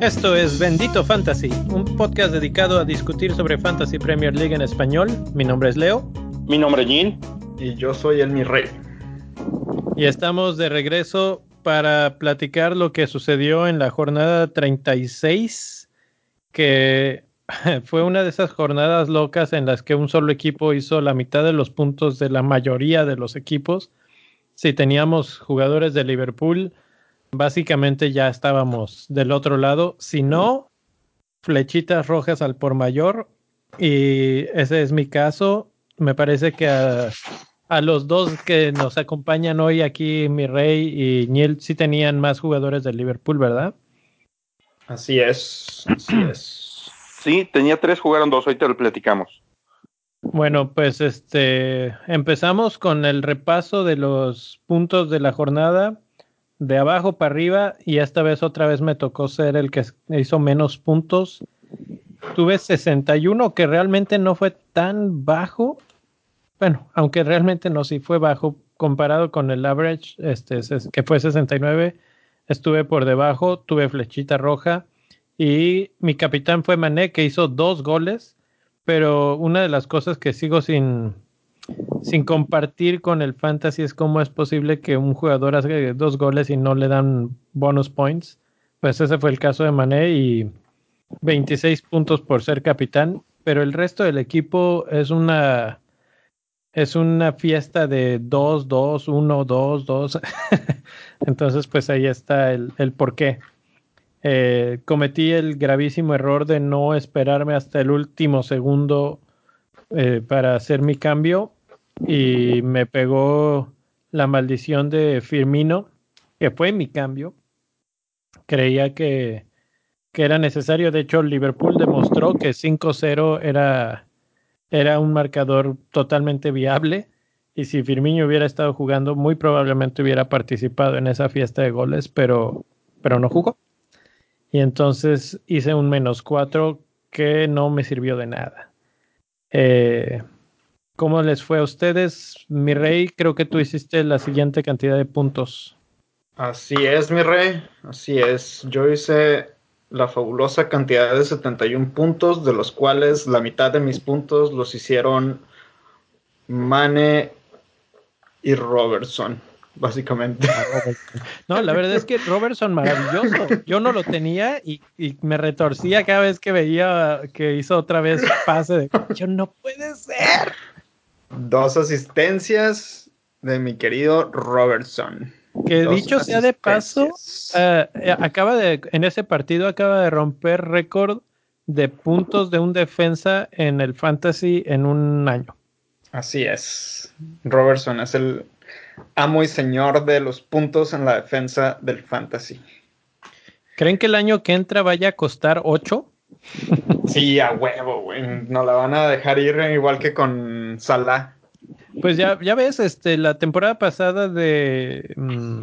Esto es Bendito Fantasy, un podcast dedicado a discutir sobre Fantasy Premier League en español. Mi nombre es Leo. Mi nombre es Jean. Y yo soy el mi rey. Y estamos de regreso para platicar lo que sucedió en la jornada 36, que fue una de esas jornadas locas en las que un solo equipo hizo la mitad de los puntos de la mayoría de los equipos. Si teníamos jugadores de Liverpool, básicamente ya estábamos del otro lado. Si no, flechitas rojas al por mayor. Y ese es mi caso. Me parece que a, los dos que nos acompañan hoy aquí, mi rey y Niel, sí tenían más jugadores del Liverpool, ¿verdad? Así es, así es. Sí, tenía tres, jugaron dos, hoy te lo platicamos. Bueno, pues este empezamos con el repaso de los puntos de la jornada de abajo para arriba y esta vez otra vez me tocó ser el que hizo menos puntos. Tuve 61 que realmente no fue tan bajo. Bueno, aunque realmente no, sí fue bajo comparado con el average, este, que fue 69. Estuve por debajo, tuve flechita roja y mi capitán fue Mané que hizo dos goles, pero una de las cosas que sigo sin, sin compartir con el fantasy es cómo es posible que un jugador haga dos goles y no le dan bonus points. Pues ese fue el caso de Mané y 26 puntos por ser capitán, pero el resto del equipo es una es una fiesta de 2, 2, 1, 2, 2. Entonces, pues ahí está el, el por qué. Eh, cometí el gravísimo error de no esperarme hasta el último segundo eh, para hacer mi cambio y me pegó la maldición de Firmino, que fue mi cambio. Creía que, que era necesario. De hecho, Liverpool demostró que 5-0 era, era un marcador totalmente viable. Y si Firmino hubiera estado jugando, muy probablemente hubiera participado en esa fiesta de goles, pero, pero no jugó. Y entonces hice un menos 4 que no me sirvió de nada. Eh, ¿Cómo les fue a ustedes? Mi rey, creo que tú hiciste la siguiente cantidad de puntos. Así es, mi rey, así es. Yo hice la fabulosa cantidad de 71 puntos, de los cuales la mitad de mis puntos los hicieron Mane y Robertson, básicamente. No, la verdad es que Robertson maravilloso. Yo no lo tenía y, y, me retorcía cada vez que veía que hizo otra vez pase de yo no puede ser dos asistencias de mi querido Robertson. Que dicho sea de paso, eh, eh, acaba de, en ese partido acaba de romper récord de puntos de un defensa en el fantasy en un año. Así es. Robertson es el amo y señor de los puntos en la defensa del fantasy. ¿Creen que el año que entra vaya a costar 8? Sí, a huevo, güey. No la van a dejar ir igual que con Salah. Pues ya, ya ves, este, la temporada pasada de, mm,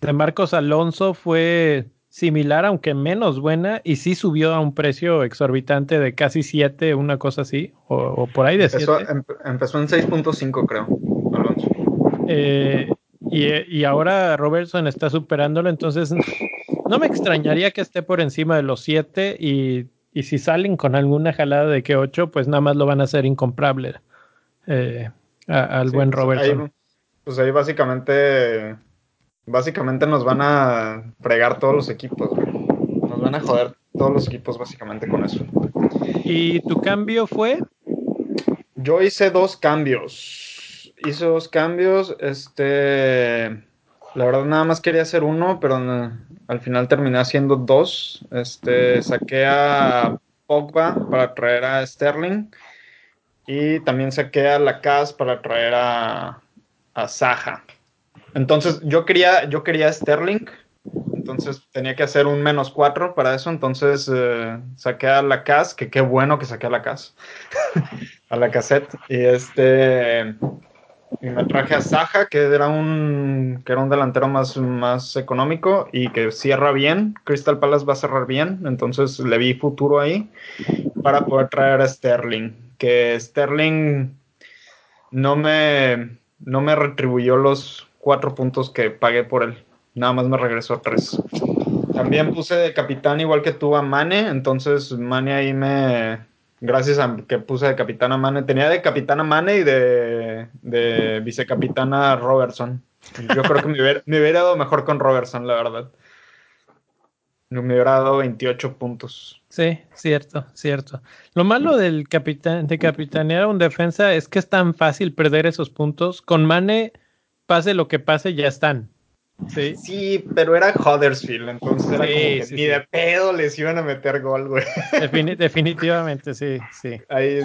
de Marcos Alonso fue similar, aunque menos buena, y sí subió a un precio exorbitante de casi 7, una cosa así, o, por ahí de empezó, empezó en 6.5, creo. Eh, y, y, ahora Robertson está superándolo, entonces no me extrañaría que esté por encima de los 7 y y si salen con alguna jalada de que 8, pues nada más lo van a hacer incomprable eh, al buen pues Robertson. pues ahí básicamente, básicamente nos van a fregar todos los equipos. Nos van a joder todos los equipos básicamente con eso. ¿Y tu cambio fue? Yo hice dos cambios. Hice dos cambios. Este la verdad nada más quería hacer uno, pero al final terminé haciendo dos. Este, saqué a Pogba para traer a Sterling y también saqué a Lacaz para traer a, a Saja. Entonces yo quería, yo quería Sterling, entonces tenía que hacer un menos cuatro para eso, entonces eh, saqué a Lacaz, que qué bueno que saqué a Lacaz, a la cassette. Y este y me traje a Saja, que era un, que era un delantero más, más económico y que cierra bien. Crystal Palace va a cerrar bien, entonces le vi futuro ahí para poder traer a Sterling. Que Sterling no me, no me retribuyó los cuatro puntos que pagué por él. Nada más me regresó tres. También puse de capitán igual que tú a Mane, entonces Mane ahí me... Gracias a que puse de capitán a Mane. Tenía de capitán a Mane y de, de vicecapitana Robertson. Yo creo que me hubiera, dado mejor con Robertson, la verdad. Me hubiera dado 28 puntos. Sí, cierto, cierto. Lo malo del capitán, de capitanear un defensa es que es tan fácil perder esos puntos. Con Mane, pase lo que pase, ya están. Sí. sí, pero era Huddersfield, entonces era como que ni de pedo les iban a meter gol, güey. definitivamente, sí, sí. Ahí,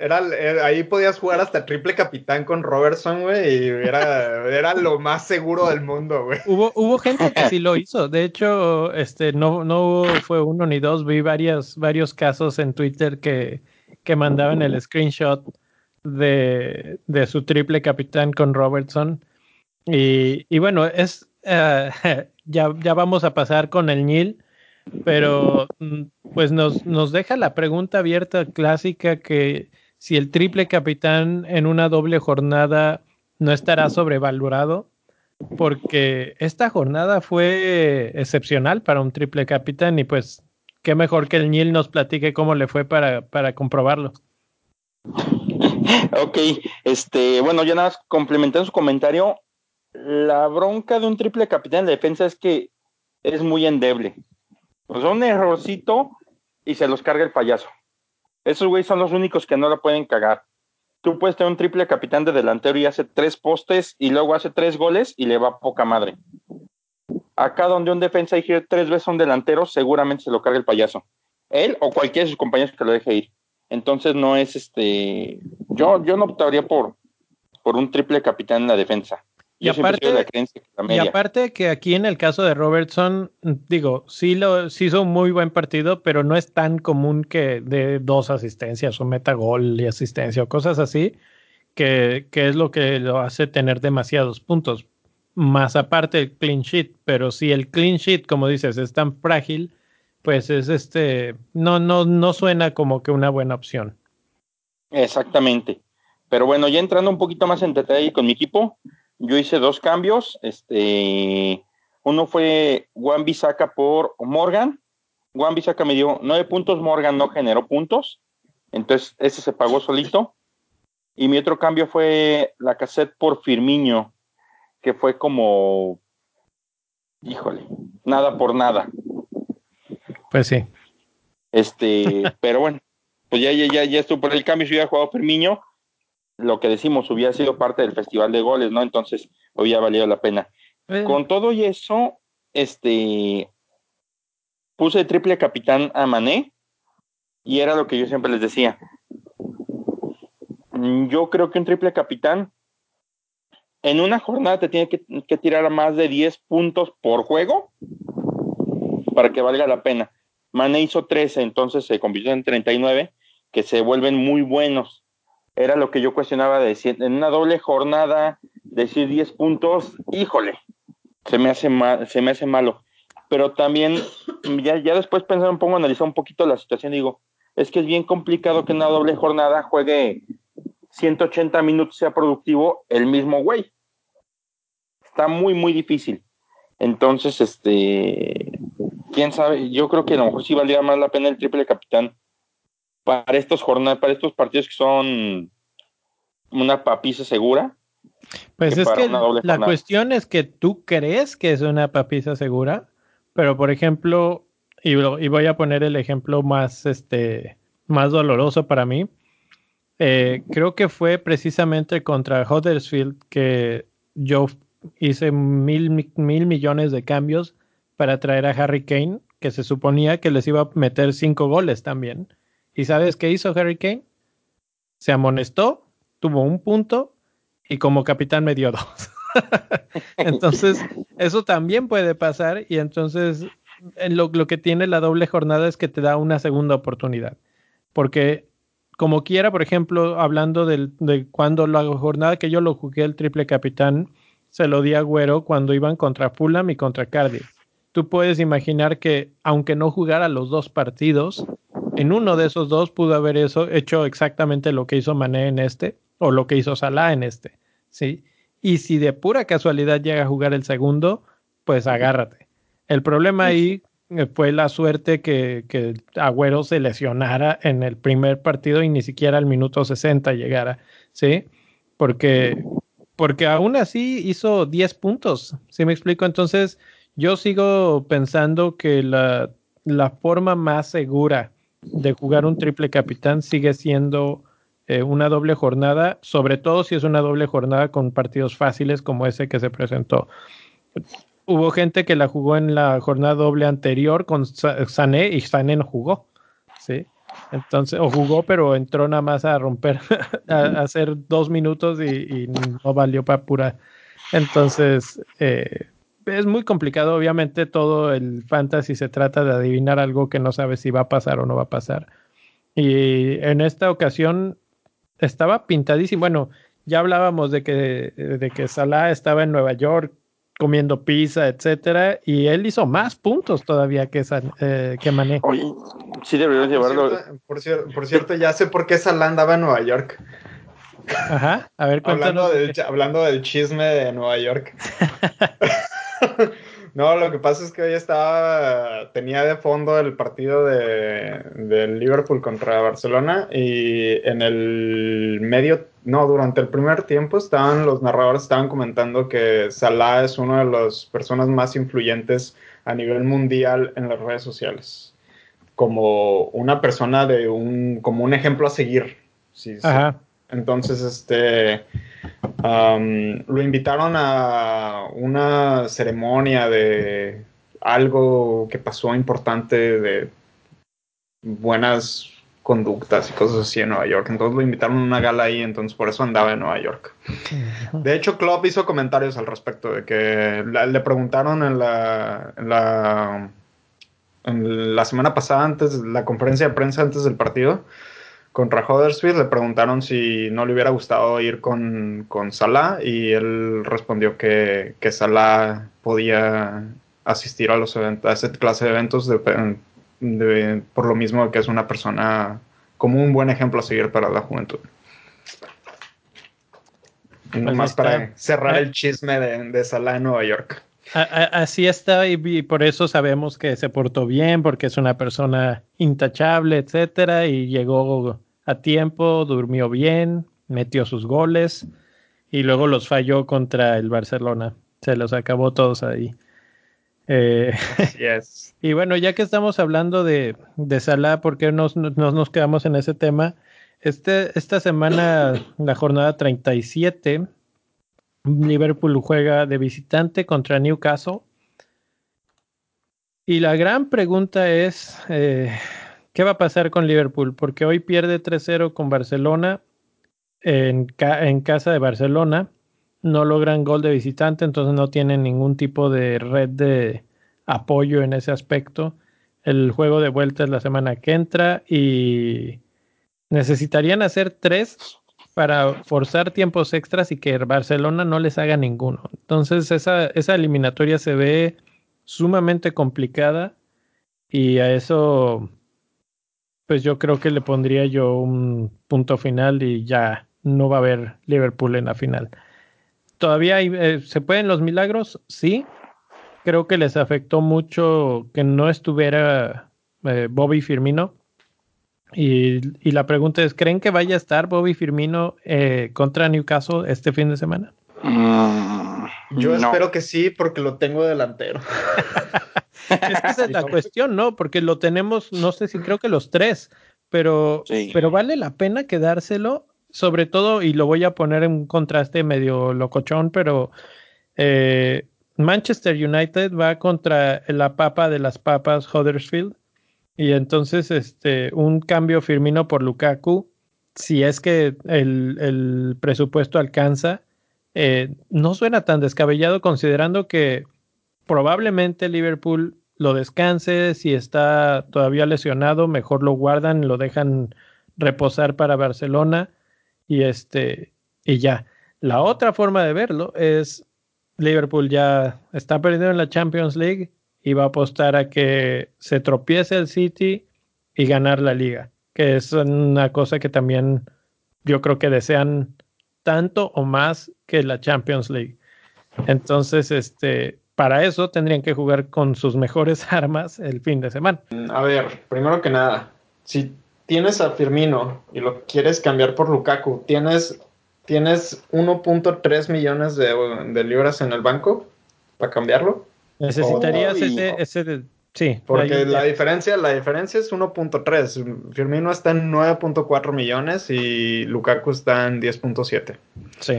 era, ahí podías jugar hasta triple capitán con Robertson, güey, y era, era lo más seguro del mundo, güey. Hubo, hubo gente que sí lo hizo, de hecho, este, no, no fue uno ni dos, vi varios, varios casos en Twitter que, que mandaban el screenshot de, de su triple capitán con Robertson. Y, y bueno, es, ya, ya vamos a pasar con el Nil, pero mm, pues nos, nos deja la pregunta abierta clásica que si el triple capitán en una doble jornada no estará sobrevalorado, porque esta jornada fue excepcional para un triple capitán y pues qué mejor que el Nil nos platique cómo le fue para, para comprobarlo. Ok, este, bueno, ya nada complementando su comentario, la bronca de un triple capitán de defensa es que es muy endeble. Pues un errorcito y se los carga el payaso. Esos güeyes son los únicos que no la pueden cagar. Tú puedes tener un triple capitán de delantero y hace tres postes y luego hace tres goles y le va poca madre. Acá donde un defensa y tres veces un delantero, seguramente se lo carga el payaso. Él o cualquiera de sus compañeros que lo deje ir. Entonces no es este. Yo, yo no optaría por, por un triple capitán en la defensa. Y aparte, y aparte que aquí en el caso de Robertson, digo, sí, lo, sí hizo un muy buen partido, pero no es tan común que de dos asistencias o meta gol y asistencia o cosas así, que, que es lo que lo hace tener demasiados puntos. Más aparte el clean sheet, pero si el clean sheet, como dices, es tan frágil, pues es este, no, no, no suena como que una buena opción. Exactamente. Pero bueno, ya entrando un poquito más en detalle con mi equipo, yo hice dos cambios. Este, uno fue Juan Bisaca por Morgan. Juan Bisaca me dio nueve puntos, Morgan no generó puntos. Entonces, ese se pagó solito. Y mi otro cambio fue la cassette por Firmiño, que fue como, híjole, nada por nada. Pues sí. Este, pero bueno, pues ya, ya, ya, ya estuvo por el cambio, si hubiera jugado Firmiño, lo que decimos, hubiera sido parte del festival de goles, ¿no? Entonces, hubiera valido la pena. Con todo y eso, este, puse triple capitán a Mané y era lo que yo siempre les decía. Yo creo que un triple capitán en una jornada te tiene que, que tirar a más de 10 puntos por juego para que valga la pena. Mané hizo 13, entonces se convirtió en 39, que se vuelven muy buenos era lo que yo cuestionaba de decir, en una doble jornada, decir 10 puntos, híjole, se me hace, mal, se me hace malo. Pero también, ya, ya después pensando un poco, analizar un poquito la situación, digo, es que es bien complicado que en una doble jornada juegue 180 minutos, sea productivo el mismo güey. Está muy, muy difícil. Entonces, este, quién sabe, yo creo que a lo mejor sí valdría más la pena el triple capitán para estos jornadas, para estos partidos que son una papisa segura. Pues es que la cuestión es que tú crees que es una papisa segura, pero por ejemplo, y, voy a poner el ejemplo más, este, más doloroso para mí. Eh, creo que fue precisamente contra Huddersfield que yo hice mil, mil millones de cambios para traer a Harry Kane, que se suponía que les iba a meter cinco goles también. ¿Y sabes qué hizo Harry Kane? Se amonestó, tuvo un punto y como capitán me dio dos. entonces, eso también puede pasar y entonces lo, lo, que tiene la doble jornada es que te da una segunda oportunidad. Porque como quiera, por ejemplo, hablando de cuando la jornada que yo lo jugué el triple capitán, se lo di a Güero cuando iban contra Fulham y contra Cardiff. Tú puedes imaginar que aunque no jugara los dos partidos, en uno de esos dos pudo haber eso, hecho exactamente lo que hizo Mané en este o lo que hizo Salah en este, ¿sí? y si de pura casualidad llega a jugar el segundo, pues agárrate. El problema ahí eh, fue la suerte que, que Agüero se lesionara en el primer partido y ni siquiera al minuto 60 llegara, ¿sí? Porque, porque aún así hizo 10 puntos, ¿sí me explico? Entonces, yo sigo pensando que la, la forma más segura de jugar un triple capitán sigue siendo eh, una doble jornada, sobre todo si es una doble jornada con partidos fáciles como ese que se presentó. Hubo gente que la jugó en la jornada doble anterior con Sané y Sané no jugó, ¿sí? Entonces, o jugó, pero entró nada más a romper, a, hacer dos minutos y, no valió para pura. Entonces, eh, es muy complicado. Obviamente, todo el fantasy se trata de adivinar algo que no sabes si va a pasar o no va a pasar. Y en esta ocasión estaba pintadísimo. Bueno, ya hablábamos de que, de que Salah estaba en Nueva York comiendo pizza, etcétera, y él hizo más puntos todavía que, eh, que Mané. Oye, sí deberíamos llevarlo. Por cierto, por cierto, ya sé por qué Salah andaba en Nueva York. Ajá, a ver, hablando, del, hablando del chisme de Nueva York. no, lo que pasa es que hoy estaba, tenía de fondo el partido de, del Liverpool contra Barcelona y en el medio, no, durante el primer tiempo estaban, los narradores estaban comentando que Salah es una de las personas más influyentes a nivel mundial en las redes sociales. Como una persona de un, como un ejemplo a seguir. Ajá. Entonces, este, lo invitaron a una ceremonia de algo que pasó importante de buenas conductas y cosas así en Nueva York. Entonces lo invitaron a una gala ahí, entonces por eso andaba en Nueva York. De hecho, Klopp hizo comentarios al respecto de que le preguntaron en la, en la, en la semana pasada, antes, la conferencia de prensa antes del partido, contra Huddersfield le preguntaron si no le hubiera gustado ir con, con Salah y él respondió que, que Salah podía asistir a los eventos, a esa clase de eventos por lo mismo que es una persona como un buen ejemplo a seguir para la juventud. Y pues nomás para cerrar el chisme de, de Salah en Nueva York. así está y, por eso sabemos que se portó bien porque es una persona intachable, etcétera, y llegó a tiempo, durmió bien, metió sus goles y luego los falló contra el Barcelona. Se los acabó todos ahí. Eh, y bueno, ya que estamos hablando de, de Salah, ¿por qué no nos, quedamos en ese tema? Este, esta semana, la jornada 37, Liverpool juega de visitante contra Newcastle. Y la gran pregunta es, eh, ¿Qué va a pasar con Liverpool? Porque hoy pierde 3-0 con Barcelona en, casa de Barcelona. No logran gol de visitante, entonces no tienen ningún tipo de red de apoyo en ese aspecto. El juego de vuelta es la semana que entra y necesitarían hacer tres para forzar tiempos extras y que Barcelona no les haga ninguno. Entonces esa eliminatoria se ve sumamente complicada y a eso pues yo creo que le pondría yo un punto final y ya no va a haber Liverpool en la final. ¿Todavía hay, eh, se pueden los milagros? Sí. Creo que les afectó mucho que no estuviera eh, Bobby Firmino. Y, la pregunta es, ¿creen que vaya a estar Bobby Firmino eh, contra Newcastle este fin de semana? Mm, yo espero que sí, porque lo tengo delantero. esa es la cuestión, ¿no? Porque lo tenemos, no sé si creo que los tres, pero, pero vale la pena quedárselo, sobre todo, y lo voy a poner en un contraste medio locochón, pero eh, Manchester United va contra la papa de las papas, Huddersfield, y entonces este, un cambio Firmino por Lukaku, si es que el, el presupuesto alcanza, eh, no suena tan descabellado considerando que probablemente Liverpool lo descanse, si está todavía lesionado, mejor lo guardan, lo dejan reposar para Barcelona y este y ya. La otra forma de verlo es Liverpool ya está perdiendo en la Champions League y va a apostar a que se tropiece el City y ganar la liga, que es una cosa que también yo creo que desean tanto o más que la Champions League. Entonces, este, para eso tendrían que jugar con sus mejores armas el fin de semana. A ver, primero que nada, si tienes a Firmino y lo quieres cambiar por Lukaku, tienes, tienes 1.3 millones de, libras en el banco para cambiarlo. Necesitarías ese, ese sí. Porque la diferencia, la diferencia es 1.3. Firmino está en 9.4 millones y Lukaku está en 10.7. Sí.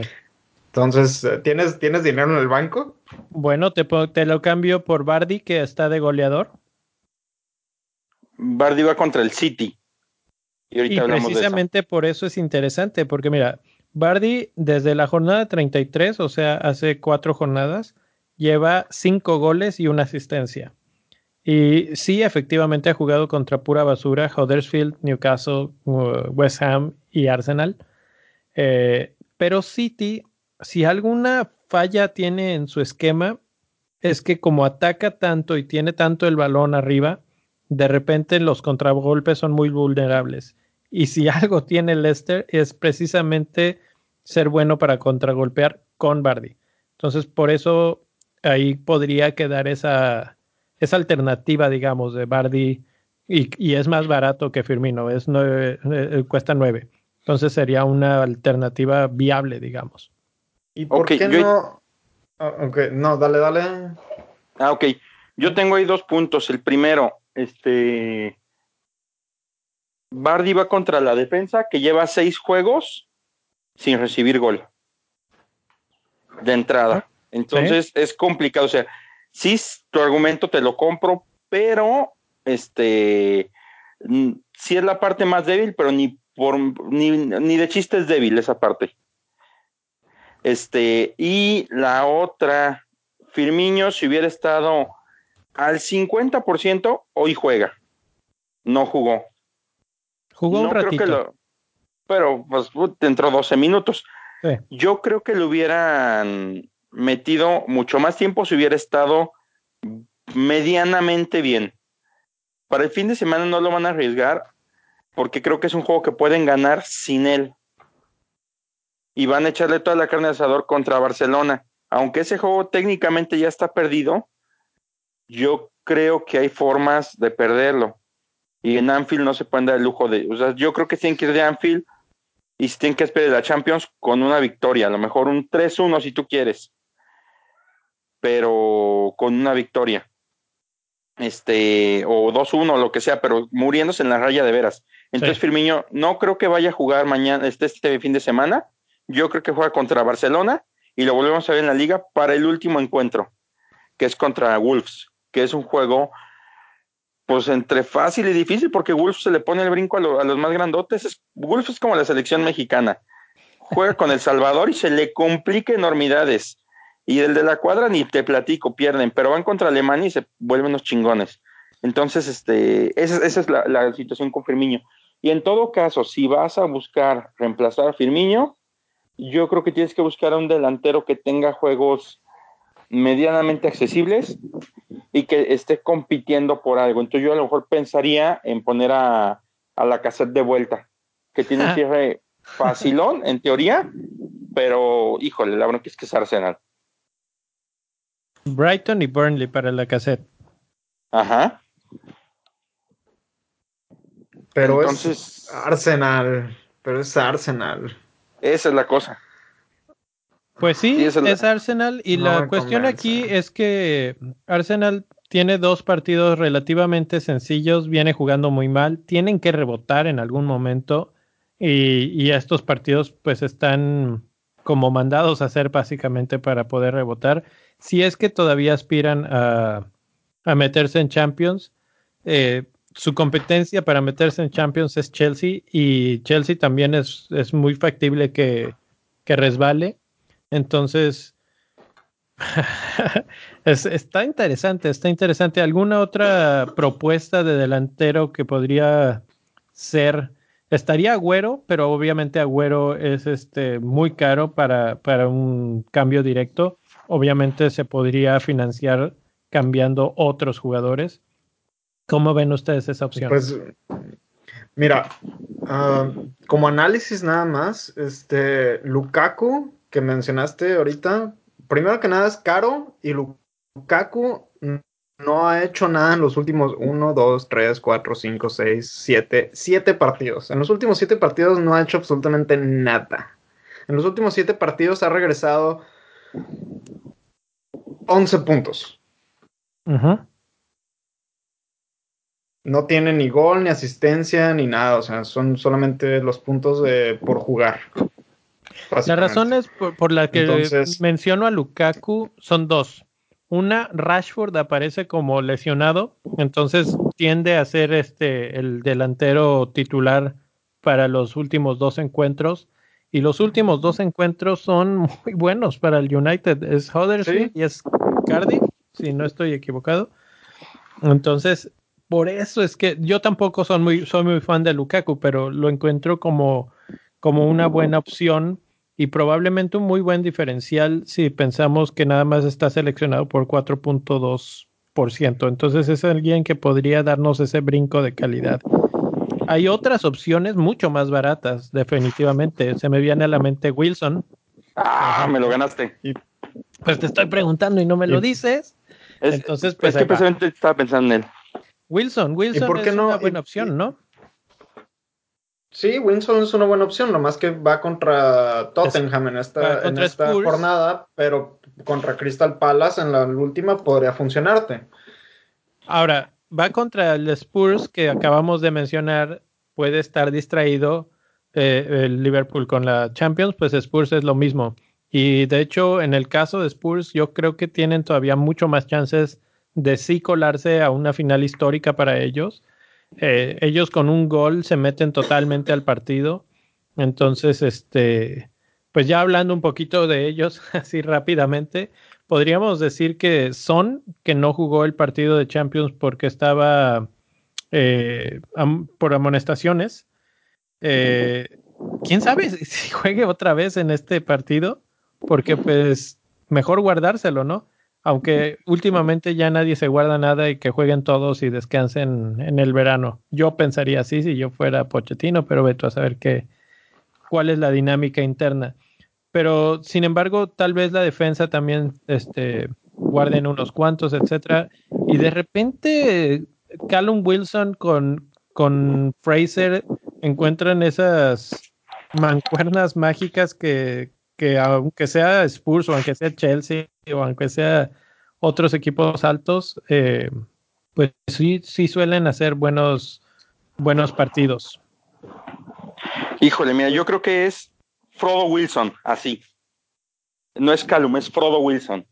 Entonces, ¿tienes, ¿tienes dinero en el banco? Bueno, te, te lo cambio por Bardi, que está de goleador. Bardi va contra el City. Y, precisamente por eso es interesante, porque mira, Bardi desde la jornada 33, o sea, hace cuatro jornadas, lleva cinco goles y una asistencia. Y sí, efectivamente ha jugado contra pura basura, Huddersfield, Newcastle, uh, West Ham y Arsenal. Eh, pero City, si alguna falla tiene en su esquema, es que como ataca tanto y tiene tanto el balón arriba, de repente los contragolpes son muy vulnerables. Y si algo tiene Leicester es precisamente ser bueno para contragolpear con Bardi. Entonces, por eso ahí podría quedar esa, esa alternativa, digamos, de Bardi. Y, es más barato que Firmino, es eh, cuesta nueve. Entonces sería una alternativa viable, digamos. ¿Y por qué no? Ah, no, dale, dale. Ah, ok. Yo tengo ahí dos puntos. El primero, este, Bardi va contra la defensa que lleva seis juegos sin recibir gol de entrada. Entonces es complicado. O sea, sí, tu argumento te lo compro, pero este sí es la parte más débil, pero ni por ni, ni de chiste es débil esa parte. Este, y la otra, Firmiño, si hubiera estado al 50%, hoy juega. No jugó. Jugó un ratito. pero pues entró 12 minutos. Yo creo que le hubieran metido mucho más tiempo si hubiera estado medianamente bien. Para el fin de semana no lo van a arriesgar porque creo que es un juego que pueden ganar sin él. Y van a echarle toda la carne de asador contra Barcelona. Aunque ese juego técnicamente ya está perdido, yo creo que hay formas de perderlo y en Anfield no se pueden dar el lujo de, o sea, yo creo que tienen que ir de Anfield y si tienen que esperar la Champions con una victoria, a lo mejor un 3-1 si tú quieres, pero con una victoria. Este, o 2-1, lo que sea, pero muriéndose en la raya de veras. Entonces, Firmino, no creo que vaya a jugar mañana, este, este fin de semana. Yo creo que juega contra Barcelona y lo volvemos a ver en la liga para el último encuentro, que es contra Wolves, que es un juego pues entre fácil y difícil, porque Wolf se le pone el brinco a, los más grandotes. Es, Wolf es como la selección mexicana. Juega con El Salvador y se le complica enormidades. Y el de la cuadra ni te platico, pierden, pero van contra Alemania y se vuelven los chingones. Entonces, este, esa, es la, situación con Firmino. Y en todo caso, si vas a buscar reemplazar a Firmino, yo creo que tienes que buscar a un delantero que tenga juegos medianamente accesibles y que esté compitiendo por algo. Entonces yo a lo mejor pensaría en poner a, a la cassette de vuelta, que tiene un cierre facilón en teoría, pero híjole, la verdad que es que es Arsenal. Brighton y Burnley para la cassette. Ajá. Pero Entonces, es Arsenal, pero es Arsenal. Esa es la cosa. Pues sí, es, Arsenal y la cuestión aquí es que Arsenal tiene dos partidos relativamente sencillos, viene jugando muy mal, tienen que rebotar en algún momento y, estos partidos pues están como mandados a hacer básicamente para poder rebotar. Si es que todavía aspiran a, meterse en Champions, eh, su competencia para meterse en Champions es Chelsea y Chelsea también es, es muy factible que, que resbale. Entonces, está interesante, está interesante. ¿Alguna otra propuesta de delantero que podría ser? Estaría Agüero, pero obviamente Agüero es este muy caro para, para un cambio directo. Obviamente se podría financiar cambiando otros jugadores. ¿Cómo ven ustedes esa opción? Pues Mira, ah, como análisis nada más, este Lukaku que mencionaste ahorita, primero que nada es caro y Lukaku no ha hecho nada en los últimos 1, 2, 3, 4, 5, 6, 7, 7 partidos. En los últimos 7 partidos no ha hecho absolutamente nada. En los últimos 7 partidos ha regresado 11 puntos. No tiene ni gol, ni asistencia, ni nada. O sea, son solamente los puntos de, por jugar. Las razones por, por la que menciono a Lukaku son dos. Una, Rashford aparece como lesionado, entonces tiende a ser este el delantero titular para los últimos dos encuentros. Y los últimos dos encuentros son muy buenos para el United. Es Huddersfield y es Cardiff, si no estoy equivocado. Entonces, por eso es que yo tampoco soy muy, soy muy fan de Lukaku, pero lo encuentro como, como una buena opción y probablemente un muy buen diferencial si pensamos que nada más está seleccionado por 4.2%. Entonces es alguien que podría darnos ese brinco de calidad. Hay otras opciones mucho más baratas, definitivamente. Se me viene a la mente Wilson. Ah, me lo ganaste. Pues te estoy preguntando y no me lo dices. Entonces, pues. Es que precisamente estaba pensando en él. Wilson, Wilson es una buena opción, ¿no? Sí, Wilson es una buena opción, nomás que va contra Tottenham en esta, en esta jornada, pero contra Crystal Palace en la última podría funcionarte. Ahora, va contra el Spurs que acabamos de mencionar, puede estar distraído eh, el Liverpool con la Champions, pues Spurs es lo mismo. Y de hecho, en el caso de Spurs, yo creo que tienen todavía mucho más chances de sí colarse a una final histórica para ellos eh, ellos con un gol se meten totalmente al partido. Entonces, este, pues ya hablando un poquito de ellos así rápidamente, podríamos decir que Son, que no jugó el partido de Champions porque estaba eh, por amonestaciones. Eh, ¿Quién sabe si juegue otra vez en este partido? Porque pues mejor guardárselo, ¿no? Aunque últimamente ya nadie se guarda nada y que jueguen todos y descansen en el verano. Yo pensaría así si yo fuera Pochettino, pero veto a saber qué, cuál es la dinámica interna. Pero sin embargo, tal vez la defensa también este, guarden unos cuantos, etcétera. Y de repente, Callum Wilson con, con Fraser encuentran esas mancuernas mágicas que, que aunque sea Spurs o aunque sea Chelsea o aunque sea otros equipos altos, eh, pues sí, sí suelen hacer buenos, buenos partidos. Híjole, mira, yo creo que es Frodo Wilson, así. No es Calum, es Frodo Wilson.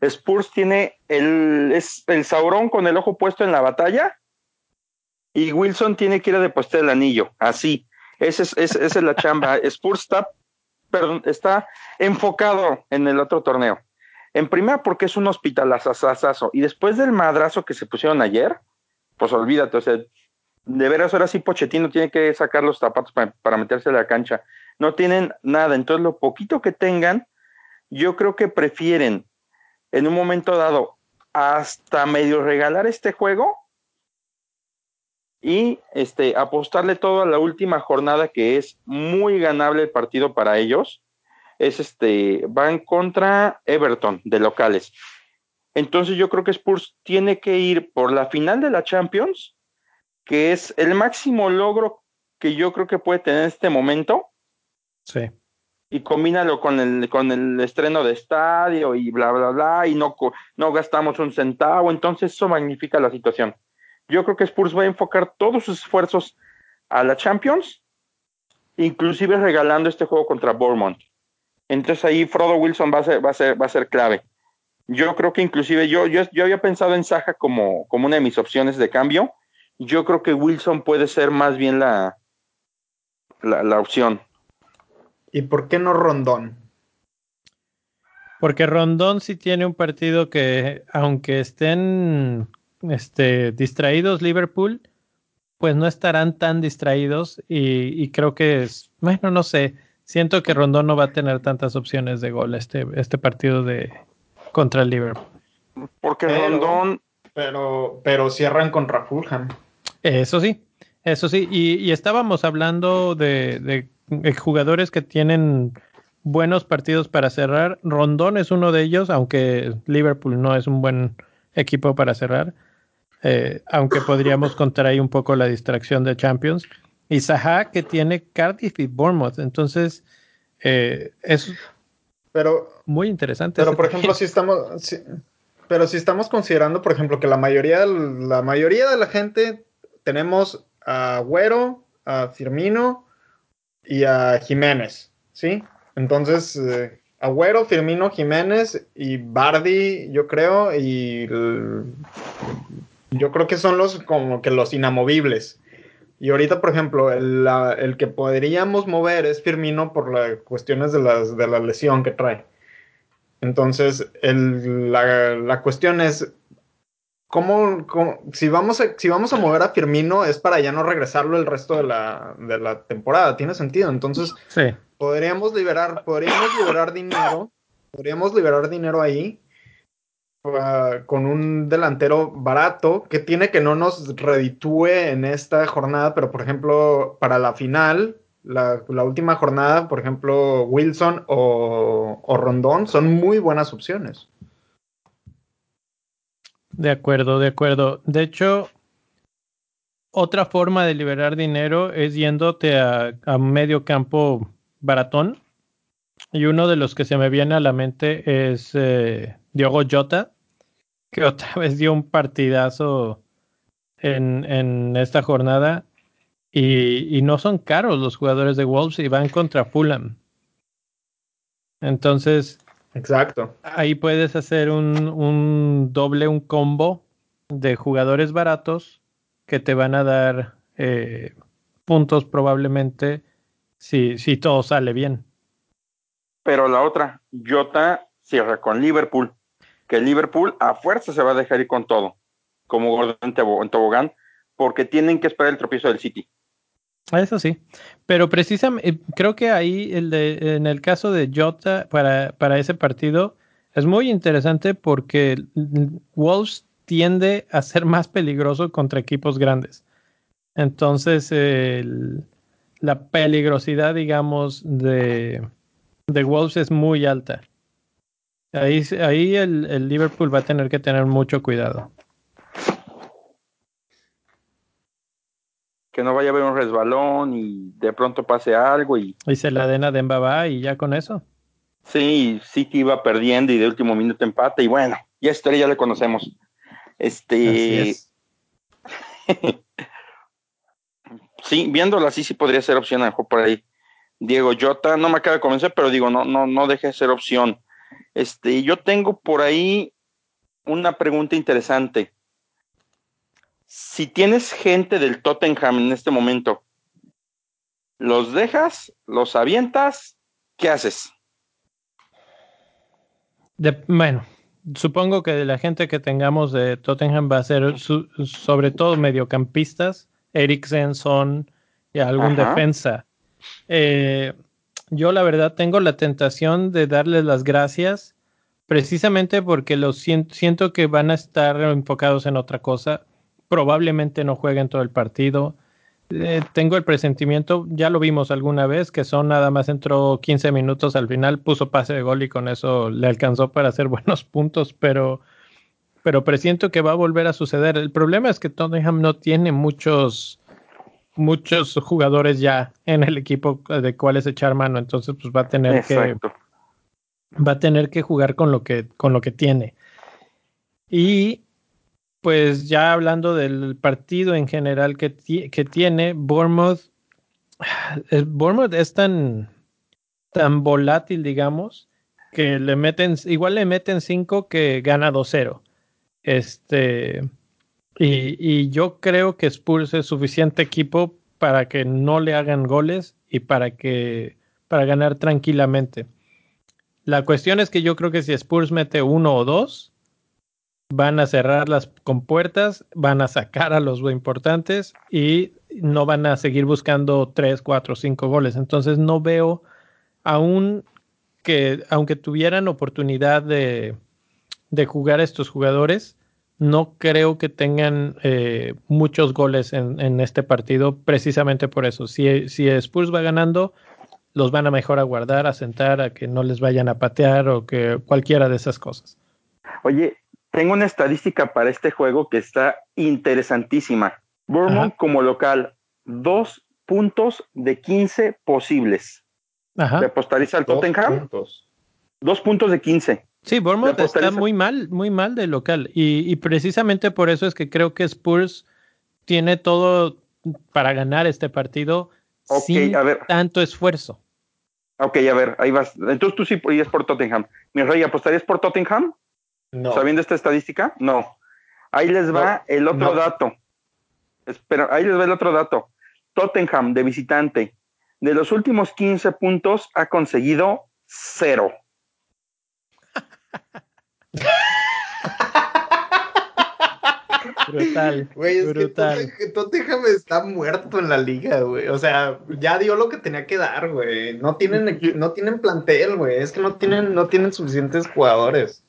Spurs tiene el, es el Sauron con el ojo puesto en la batalla y Wilson tiene que ir a depositar el anillo, así. Esa es, esa es la chamba. Spurs está perdón, está enfocado en el otro torneo. En primera, porque es un hospitalazazazo. Y después del madrazo que se pusieron ayer, pues olvídate, o sea, de veras ahora sí Pochettino tiene que sacar los zapatos para, meterse a la cancha. No tienen nada. Entonces, lo poquito que tengan, yo creo que prefieren en un momento dado hasta medio regalar este juego y este, apostarle todo a la última jornada que es muy ganable el partido para ellos. Es este, van contra Everton de locales. Entonces yo creo que Spurs tiene que ir por la final de la Champions, que es el máximo logro que yo creo que puede tener en este momento. Sí. Y combínalo con el, con el estreno de estadio y bla, bla, bla, y no, no gastamos un centavo. Entonces eso magnifica la situación. Yo creo que Spurs va a enfocar todos sus esfuerzos a la Champions, inclusive regalando este juego contra Bournemouth. Entonces ahí Frodo Wilson va a ser, va a ser, va a ser clave. Yo creo que inclusive yo, yo, yo había pensado en Saja como, como una de mis opciones de cambio. Yo creo que Wilson puede ser más bien la, la, la opción. ¿Y por qué no Rondón? Porque Rondón sí tiene un partido que, aunque estén este, distraídos Liverpool, pues no estarán tan distraídos y, creo que es, bueno, no sé, siento que Rondón no va a tener tantas opciones de gol este, este partido de contra el Liverpool. Porque Rondón... Pero, pero cierran contra Fulham. Eso sí, Eso sí, y, estábamos hablando de, jugadores que tienen buenos partidos para cerrar. Rondón es uno de ellos, aunque Liverpool no es un buen equipo para cerrar. Eh, aunque podríamos contar ahí un poco la distracción de Champions. Y Zaha que tiene Cardiff y Bournemouth. Entonces, eh, es pero, muy interesante. Pero, por ejemplo, si estamos... pero si estamos considerando, por ejemplo, que la mayoría, la mayoría de la gente tenemos a Güero, a Firmino y a Jiménez, ¿sí? Entonces, eh, Agüero, Firmino, Jiménez y Bardi, yo creo, y yo creo que son los como que los inamovibles. Y ahorita, por ejemplo, el, que podríamos mover es Firmino por las cuestiones de, las, de la lesión que trae. Entonces, la, la, cuestión es, ¿cómo, si, vamos a, si vamos a mover a Firmino es para ya no regresarlo el resto de la, de la temporada? ¿Tiene sentido? Entonces, sí podríamos liberar, podríamos liberar dinero, podríamos liberar dinero ahí uh, con un delantero barato que tiene que no nos reditúe en esta jornada, pero por ejemplo, para la final, la, última jornada, por ejemplo, Wilson o, o Rondón son muy buenas opciones. De acuerdo, de acuerdo. De hecho, otra forma de liberar dinero es yéndote a, a medio campo baratón. Y uno de los que se me viene a la mente es eh, Diogo Jota, que otra vez dio un partidazo en, en esta jornada. Y, y, no son caros los jugadores de Wolves y van contra Fulham. Entonces, exacto. Ahí puedes hacer un, un doble, un combo de jugadores baratos que te van a dar eh, puntos probablemente si, si todo sale bien. Pero la otra, Jota cierra con Liverpool, que Liverpool a fuerza se va a dejar ir con todo, como Gordon en tobogán, porque tienen que esperar el tropiezo del City. Eso sí, pero precisamente eh, creo que ahí el de, en el caso de Jota para, para ese partido es muy interesante porque Wolves tiende a ser más peligroso contra equipos grandes. Entonces, la peligrosidad, digamos, de, de Wolves es muy alta. Ahí, ahí el, el, Liverpool va a tener que tener mucho cuidado. Que no vaya a haber un resbalón y de pronto pase algo y... Y se la den a Dembaba y ya con eso. Sí, City iba perdiendo y de último minuto empate y bueno, ya estrella ya le conocemos. Este... sí, viéndolo así sí podría ser opción a lo mejor por ahí. Diego Jota, no me acaba de convencer, pero digo, no, no, no deje de ser opción. Este, yo tengo por ahí una pregunta interesante. Si tienes gente del Tottenham en este momento, ¿los dejas? ¿Los avientas? ¿Qué haces? bueno, supongo que de la gente que tengamos de Tottenham va a ser sobre todo mediocampistas Eriksen, Son y algún defensa. Eh, yo la verdad tengo la tentación de darles las gracias precisamente porque los siento, siento que van a estar enfocados en otra cosa. Probablemente no jueguen todo el partido. Eh, tengo el presentimiento, ya lo vimos alguna vez, que Son nada más entró 15 minutos al final, puso pase de gol y con eso le alcanzó para hacer buenos puntos, pero pero presiento que va a volver a suceder. El problema es que Tottenham no tiene muchos muchos jugadores ya en el equipo de cuáles echar mano, entonces pues va a tener que va a tener que jugar con lo que con lo que tiene. Y pues ya hablando del partido en general que, que tiene Bournemouth Bournemouth es tan tan volátil, digamos, que le meten igual le meten 5 que gana 2-0. Este, y, yo creo que Spurs es suficiente equipo para que no le hagan goles y para que para ganar tranquilamente. La cuestión es que yo creo que si Spurs mete uno o dos, van a cerrar las compuertas, van a sacar a los importantes y no van a seguir buscando tres, cuatro, cinco goles. Entonces no veo aún que, aunque tuvieran oportunidad de, de jugar a estos jugadores, no creo que tengan eh, muchos goles en, este partido, precisamente por eso. Si, si Spurs va ganando, los van a mejor a guardar, a sentar, a que no les vayan a patear o que cualquiera de esas cosas. Oye, tengo una estadística para este juego que está interesantísima. Bournemouth como local, dos puntos de 15 posibles. Ajá. ¿Le apostarías al Tottenham? Dos puntos de 15. Sí, Bournemouth está muy mal, muy mal de local. Y, precisamente por eso es que creo que Spurs tiene todo para ganar este partido sin tanto esfuerzo. Ok, a ver, ahí vas. Entonces tú sí irías por Tottenham. Mi rey, ¿apostarías por Tottenham? No. ¿Sabiendo esta estadística? No. Ahí les va el otro dato. Espera, ahí les va el otro dato. Tottenham de visitante, de los últimos 15 puntos ha conseguido cero. Brutal. Güey, es brutal. que Tottenham está muerto en la liga, güey. O sea, ya dio lo que tenía que dar, güey. No tienen, no tienen plantel, güey. Es que no tienen, no tienen suficientes jugadores.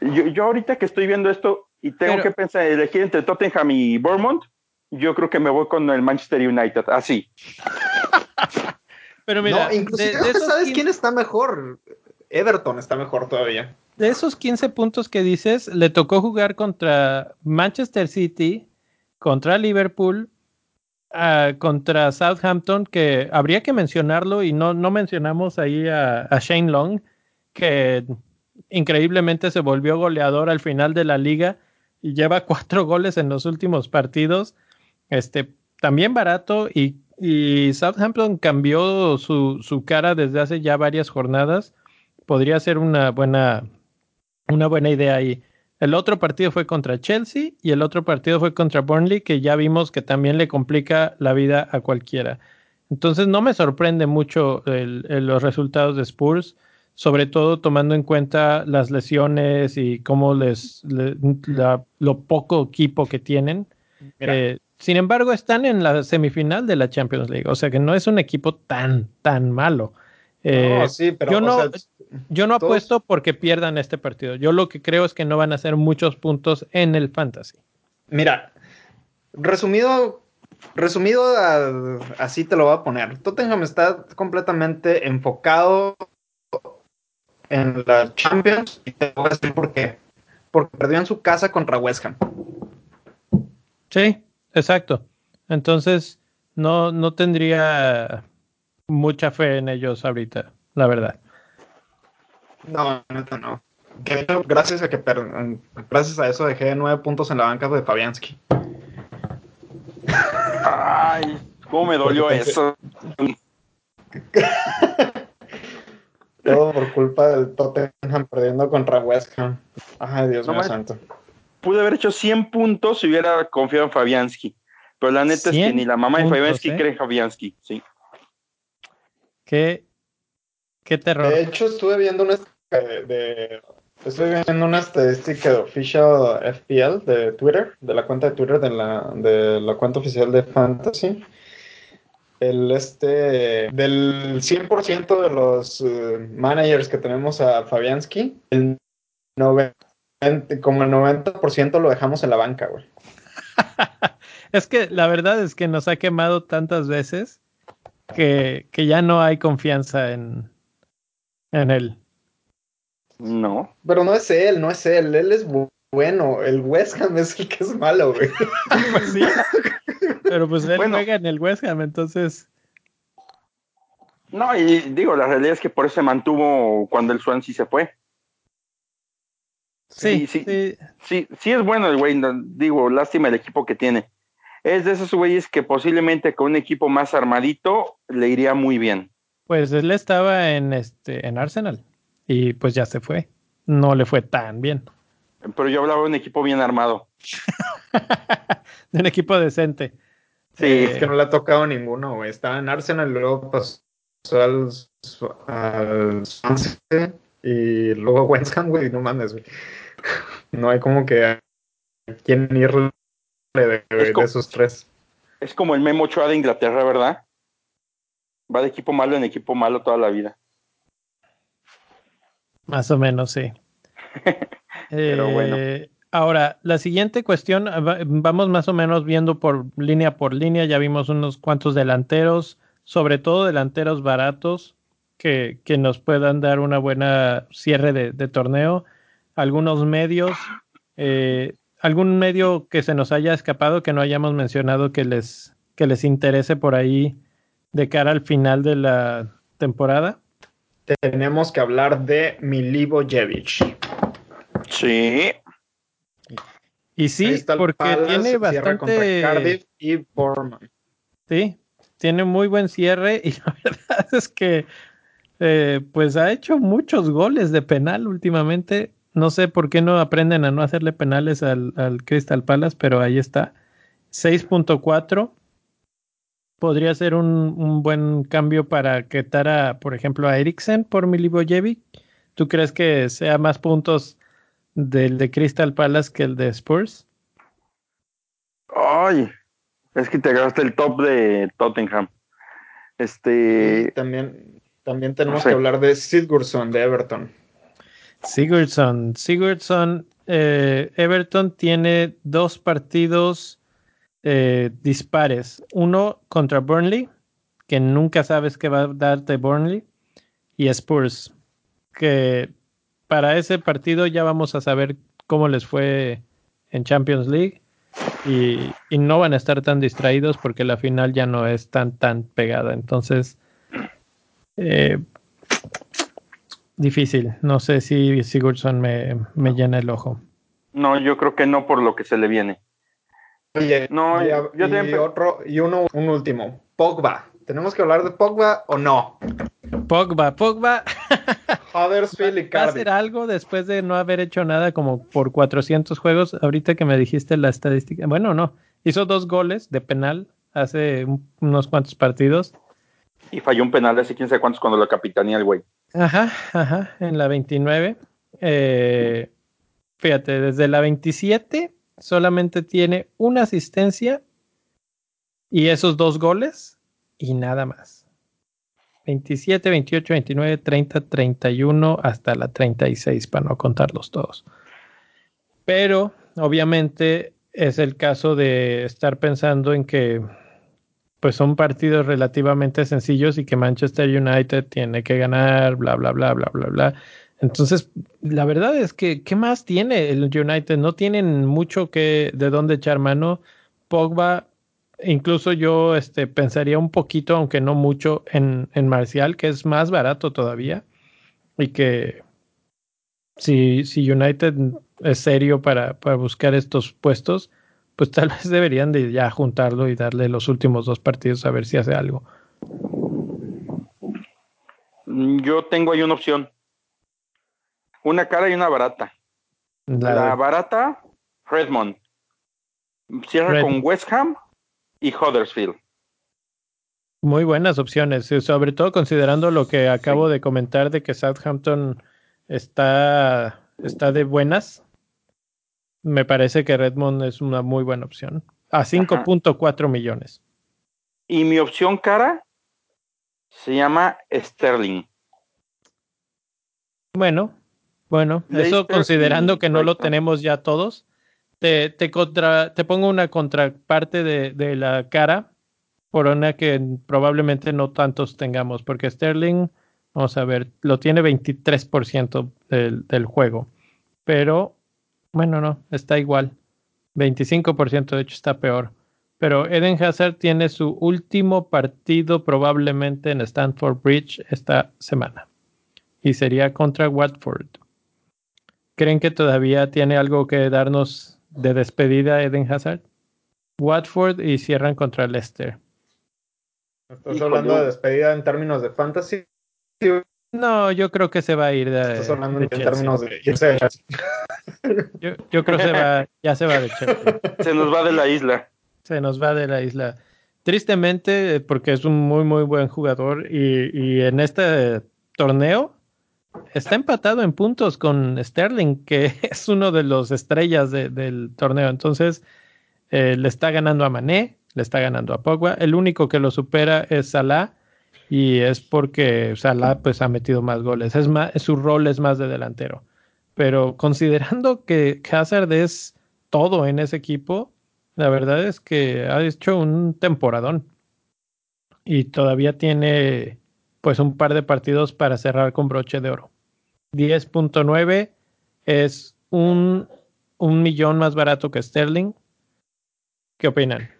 Yo, yo ahorita que estoy viendo esto y tengo que pensar elegir entre Tottenham y Bournemouth, yo creo que me voy con el Manchester United, así. Pero mira, inclusive, ¿sabes quién está mejor? Everton está mejor todavía. De esos 15 puntos que dices, le tocó jugar contra Manchester City, contra Liverpool, ah, contra Southampton, que habría que mencionarlo y no, no mencionamos ahí a, Shane Long, que increíblemente se volvió goleador al final de la liga y lleva cuatro goles en los últimos partidos. Este, también barato y, y Southampton cambió su, su, cara desde hace ya varias jornadas. Podría ser una buena, una buena idea ahí. El otro partido fue contra Chelsea y el otro partido fue contra Burnley, que ya vimos que también le complica la vida a cualquiera. Entonces no me sorprende mucho los resultados de Spurs, sobre todo tomando en cuenta las lesiones y cómo les, lo poco equipo que tienen. Eh, sin embargo, están en la semifinal de la Champions League, o sea que no es un equipo tan, tan malo. Eh, sí, pero, yo no, yo no apuesto porque pierdan este partido. Yo lo que creo es que no van a hacer muchos puntos en el fantasy. Mira, resumido, resumido así te lo voy a poner. Tottenham está completamente enfocado en la Champions y te voy a decir por qué. Porque perdió en su casa contra West Ham. Sí, Exacto. Entonces, no, no tendría mucha fe en ellos ahorita, la verdad. No, no, no. Gracias a que gracias a eso dejé nueve puntos en la banca de Fabianski. Ay, cómo me dolió eso. Todo por culpa del Tottenham perdiendo contra West Ham. Ay, Dios mío santo pude haber hecho 100 puntos si hubiera confiado en Fabianski. Pero la neta es que ni la mamá de Fabianski ¿eh? cree en Fabianski, sí. Qué, qué terror. De hecho, estuve viendo una estoy viendo una estadística de Official FPL de Twitter, de la cuenta de Twitter de la, de la cuenta oficial de Fantasy. El este del 100% de los eh, managers que tenemos a Fabianski, el 90 como el 90% lo dejamos en la banca, güey. es que la verdad es que nos ha quemado tantas veces que, ya no hay confianza en, en él. No. Pero no es él, no es él. Él es bueno. El West Ham es el que es malo, güey. pues sí. Pero pues él juega en el West Ham, entonces. No, y digo, la realidad es que por eso se mantuvo cuando el Swansea se fue. Sí, sí, sí, sí, es bueno el güey, digo, lástima el equipo que tiene. Es de esos güeyes que posiblemente con un equipo más armadito le iría muy bien. Pues él estaba en este en Arsenal y pues ya se fue. No le fue tan bien. Pero yo hablaba de un equipo bien armado. de un equipo decente. Sí, es que no le ha tocado ninguno, güey. Estaba en Arsenal, luego pasó al, al y luego West Ham, güey, no mames, güey. No hay como que a quién irle de, esos tres. Es como el Memo Ochoa de Inglaterra, ¿verdad? Va de equipo malo en equipo malo toda la vida. Más o menos, sí. Pero bueno. Eh, Ahora, la siguiente cuestión, vamos más o menos viendo por línea por línea, ya vimos unos cuantos delanteros, sobre todo delanteros baratos que, que nos puedan dar una buena cierre de, de torneo, algunos medios, eh, algún medio que se nos haya escapado que no hayamos mencionado que les, que les interese por ahí de cara al final de la temporada. Tenemos que hablar de Milivojevic. Sí. Y sí, porque tiene bastante. Cardiff y Bournemouth. Sí, tiene muy buen cierre y la verdad es que eh, pues ha hecho muchos goles de penal últimamente. No sé por qué no aprenden a no hacerle penales al, al Crystal Palace, pero ahí está. 6.4 podría ser un, un, buen cambio para quitar por ejemplo, a Eriksen por Milivojevic. ¿Tú crees que sea más puntos del de Crystal Palace que el de Spurs? Ay, es que te agarraste el top de Tottenham. Este. también, también tenemos no sé. que hablar de Sigurdsson de Everton. Sigurdsson, Sigurdsson, eh, Everton tiene dos partidos eh, dispares. Uno contra Burnley, que nunca sabes qué va a darte Burnley, y Spurs, que para ese partido ya vamos a saber cómo les fue en Champions League y, no van a estar tan distraídos porque la final ya no es tan tan pegada. Entonces, eh, difícil. No sé si Sigurdsson me, me, llena el ojo. No, yo creo que no por lo que se le viene. Oye, no, y, yo, y otro y uno un último. Pogba. ¿Tenemos que hablar de Pogba o no? Pogba, Pogba. Huddersfield y Va a hacer algo después de no haber hecho nada como por 400 juegos. Ahorita que me dijiste la estadística. Bueno, no. Hizo dos goles de penal hace unos cuantos partidos. Y falló un penal hace quién sabe cuántos cuando lo capitanía el güey. Ajá, ajá. En la 29. Eh, fíjate, desde la 27 solamente tiene una asistencia y esos dos goles y nada más. 27, 28, 29, 30, 31 hasta la 36 para no contarlos todos. Pero obviamente es el caso de estar pensando en que pues son partidos relativamente sencillos y que Manchester United tiene que ganar, bla, bla, bla, bla, bla, bla. Entonces, la verdad es que, ¿qué más tiene el United? No tienen mucho que de dónde echar mano. Pogba incluso yo este, pensaría un poquito, aunque no mucho, en, en Marcial, que es más barato todavía. Y que si, si United es serio para, para buscar estos puestos, pues tal vez deberían de ya juntarlo y darle los últimos dos partidos a ver si hace algo. Yo tengo ahí una opción. Una cara y una barata. La, La barata, Redmond. Cierra Red. con West Ham y Huddersfield. Muy buenas opciones, sobre todo considerando lo que acabo sí. de comentar de que Southampton está, está de buenas. Me parece que Redmond es una muy buena opción. A 5.4 millones. Y mi opción cara se llama Sterling. Bueno, bueno, eso considerando que no lo tenemos ya todos te, te, contra, te pongo una contraparte de, de, la cara por una que probablemente no tantos tengamos, porque Sterling, vamos a ver, lo tiene 23% del, del juego, pero bueno, no, está igual, 25% de hecho está peor. Pero Eden Hazard tiene su último partido probablemente en Stanford Bridge esta semana y sería contra Watford. ¿Creen que todavía tiene algo que darnos de despedida Eden Hazard. Watford y cierran contra Leicester. ¿Estás hablando yo. de despedida en términos de fantasy? No, yo creo que se va a ir de. Estás hablando de en términos de irse de. Yo, yo creo que se va, ya se va de Chelsea. Se nos va de la isla. Se nos va de la isla. Tristemente, porque es un muy, muy buen jugador y, y en este torneo está empatado en puntos con Sterling, que es uno de los estrellas de, del torneo. Entonces, eh, le está ganando a Mané, le está ganando a Pogba. El único que lo supera es Salah y es porque Salah pues ha metido más goles. Es más, su rol es más de delantero. pero considerando que Hazard es todo en ese equipo, la verdad es que ha hecho un temporadón y todavía tiene pues un par de partidos para cerrar con broche de oro. 10.9 es un, un millón más barato que Sterling. ¿Qué opinan?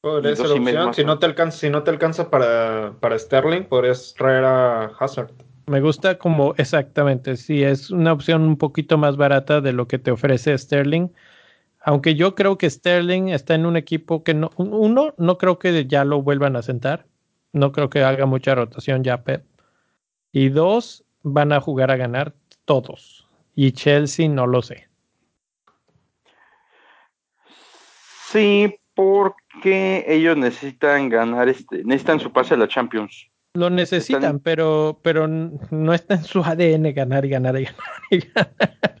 Podría ser opción. Si no te alcanza, si no te alcanza para, para Sterling, podrías traer a Hazard. Me gusta como exactamente, si es una opción un poquito más barata de lo que te ofrece Sterling. Aunque yo creo que Sterling está en un equipo que no, uno, no creo que ya lo vuelvan a sentar. No creo que haga mucha rotación ya Pep. Y dos, van a jugar a ganar todos. Y Chelsea no lo sé. Sí, porque ellos necesitan ganar, este, necesitan su pase a la Champions. Lo necesitan, pero, pero no está en su ADN ganar y ganar y ganar y ganar.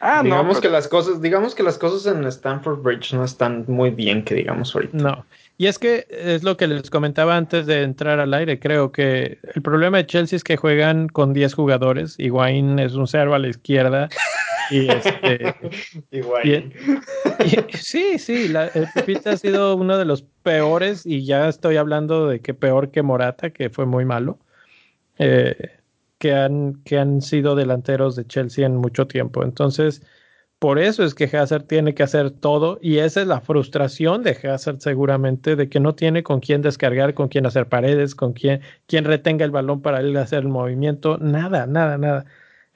Ah, digamos que las cosas, digamos que las cosas en Stanford Bridge no están muy bien, que digamos ahorita. No. Y es que es lo que les comentaba antes de entrar al aire. Creo que el problema de Chelsea es que juegan con 10 jugadores. Wayne es un cero a la izquierda. Y este. sí, sí, el Pepita ha sido uno de los peores. Y ya estoy hablando de que peor que Morata, que fue muy malo. Eh, que han, que han sido delanteros de Chelsea en mucho tiempo. Entonces, por eso es que Hazard tiene que hacer todo y esa es la frustración de Hazard seguramente de que no tiene con quién descargar, con quién hacer paredes, con quién, retenga el balón para él hacer el movimiento, nada, nada, nada.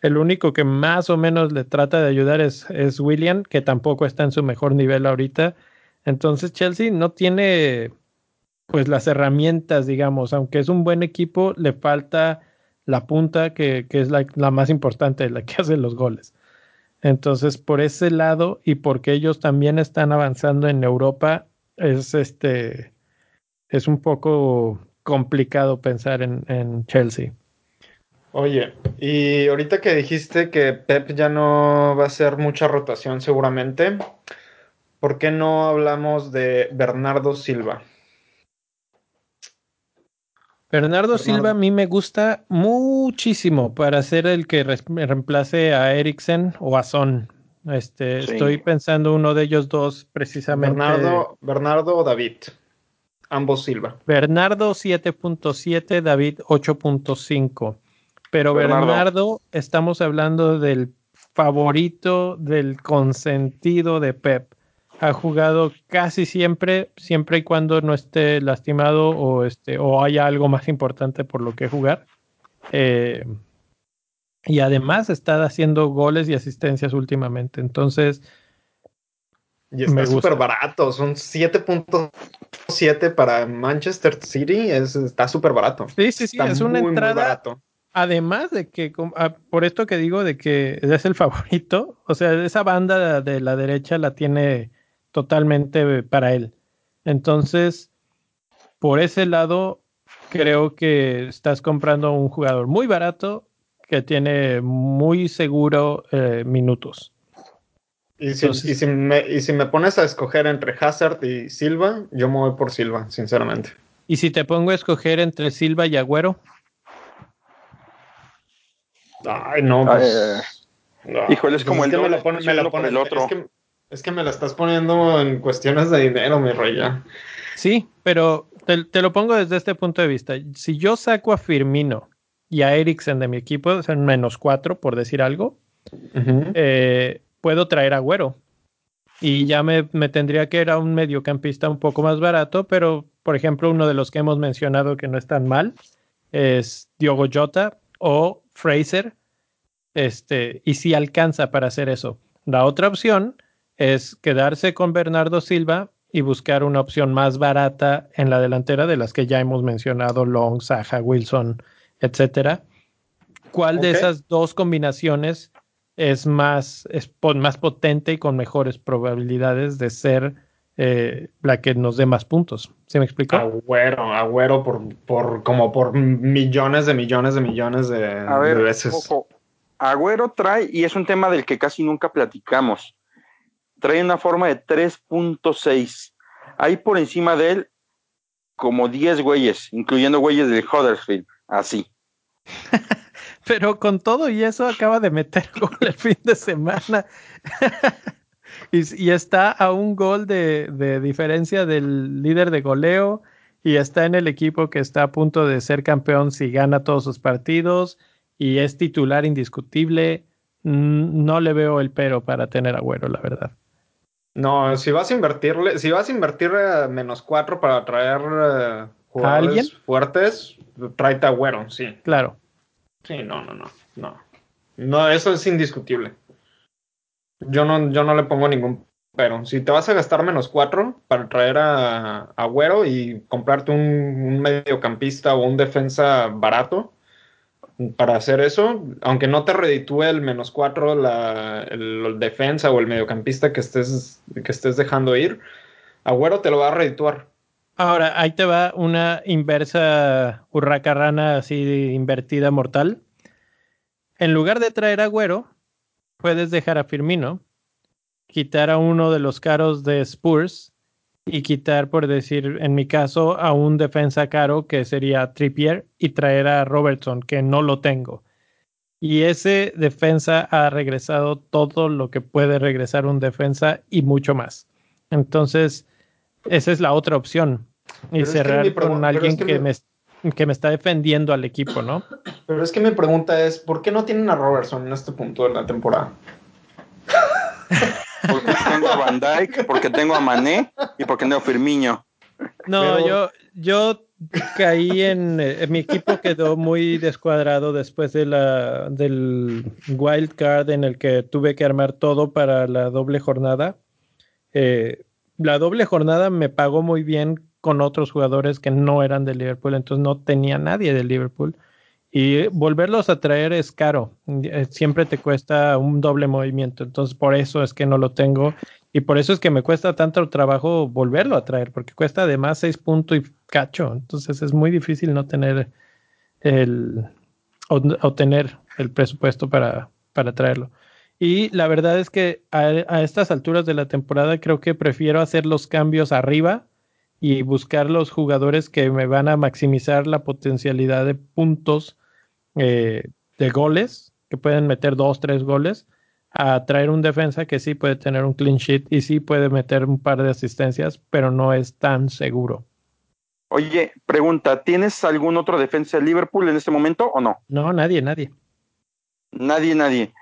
El único que más o menos le trata de ayudar es, es William, que tampoco está en su mejor nivel ahorita. Entonces Chelsea no tiene pues las herramientas, digamos, aunque es un buen equipo, le falta la punta que, que es la, la, más importante, la que hace los goles. Entonces, por ese lado y porque ellos también están avanzando en Europa, es este es un poco complicado pensar en, en Chelsea. Oye, y ahorita que dijiste que Pep ya no va a hacer mucha rotación seguramente, ¿por qué no hablamos de Bernardo Silva? Bernardo Silva a mí me gusta muchísimo para ser el que reemplace a Eriksen o a Son. Este, Estoy pensando uno de ellos dos precisamente. Bernardo, Bernardo o David. Ambos Silva. Bernardo 7.7, David 8.5. Pero Bernardo, estamos hablando del favorito, del consentido de Pep ha jugado casi siempre, siempre y cuando no esté lastimado o, este, o haya algo más importante por lo que jugar. Eh, y además está haciendo goles y asistencias últimamente. Entonces. Y está súper barato. Son 7.7 para Manchester City. Es, está súper barato. Sí, sí, sí. es una entrada. Además de que, ah, por esto que digo de que es el favorito, o sea, esa banda de la derecha la tiene totalmente para él. Entonces, por ese lado, creo que estás comprando un jugador muy barato que tiene muy seguro eh, minutos. Y si, y, si me, y si, me, pones a escoger entre Hazard y Silva, yo me voy por Silva, sinceramente. ¿Y si te pongo a escoger entre Silva y Agüero? Ay, no, pues, Híjole, es como el, me lo el otro. Es que me la estás poniendo en cuestiones de dinero, mi rey. Sí, pero te, lo pongo desde este punto de vista. Si yo saco a Firmino y a Eriksen de mi equipo, son menos cuatro, por decir algo, eh, puedo traer a Güero. Y ya me, me, tendría que ir a un mediocampista un poco más barato, pero por ejemplo, uno de los que hemos mencionado que no es tan mal es Diogo Jota o Fraser. Este, y si alcanza para hacer eso. La otra opción es quedarse con Bernardo Silva y buscar una opción más barata en la delantera de las que ya hemos mencionado, Long, Saja, Wilson, etcétera. ¿Cuál de esas dos combinaciones es más, es más potente y con mejores probabilidades de ser eh, la que nos dé más puntos? ¿Se me explicó? Agüero, agüero por, por como por millones de millones de millones de, A ver, veces. Agüero trae, y es un tema del que casi nunca platicamos trae una forma de 3.6. Hay por encima de él como 10 güeyes, incluyendo güeyes de Huddersfield, así. pero con todo y eso acaba de meter gol el fin de semana. y, está a un gol de, de, diferencia del líder de goleo y está en el equipo que está a punto de ser campeón si gana todos sus partidos y es titular indiscutible. No le veo el pero para tener agüero, la verdad. No, si vas a invertirle, si vas a invertir a menos cuatro para traer uh, jugadores fuertes, tráete agüero, sí. Claro. Sí, no, no, no, no. No, eso es indiscutible. Yo no, yo no le pongo ningún pero. Si te vas a gastar menos cuatro para traer a Agüero y comprarte un, un mediocampista o un defensa barato, para hacer eso, aunque no te reditúe el menos cuatro la el, defensa o el mediocampista que estés, que estés dejando ir, Agüero te lo va a redituar. Ahora, ahí te va una inversa hurracarrana así invertida mortal. En lugar de traer a Agüero, puedes dejar a Firmino, quitar a uno de los caros de Spurs y quitar, por decir, en mi caso, a un defensa caro que sería Trippier y traer a Robertson, que no lo tengo. Y ese defensa ha regresado todo lo que puede regresar un defensa y mucho más. Entonces, esa es la otra opción. Y cerrar con alguien que, me... que me está defendiendo al equipo, ¿no? Pero es que mi pregunta es, ¿por qué no tienen a Robertson en este punto de la temporada? Porque tengo a Van Dyke, porque tengo a Mané y porque tengo a Firmino. No, yo, yo caí en, mi equipo quedó muy descuadrado después de la del wild card en el que tuve que armar todo para la doble jornada. Eh, la doble jornada me pagó muy bien con otros jugadores que no eran de Liverpool, entonces no tenía nadie de Liverpool. Y volverlos a traer es caro. Eh, siempre te cuesta un doble movimiento. Entonces, por eso es que no lo tengo. Y por eso es que me cuesta tanto trabajo volverlo a traer, porque cuesta además seis puntos y cacho. Entonces, es muy difícil no tener el. o, tener el presupuesto para, para traerlo. Y la verdad es que a, estas alturas de la temporada creo que prefiero hacer los cambios arriba y buscar los jugadores que me van a maximizar la potencialidad de puntos eh, de goles, que pueden meter dos, tres goles, a traer un defensa que sí puede tener un clean sheet y sí puede meter un par de asistencias, pero no es tan seguro. Oye, pregunta, ¿tienes algún otro defensa de Liverpool en este momento o no? No, nadie, nadie. Nadie, nadie.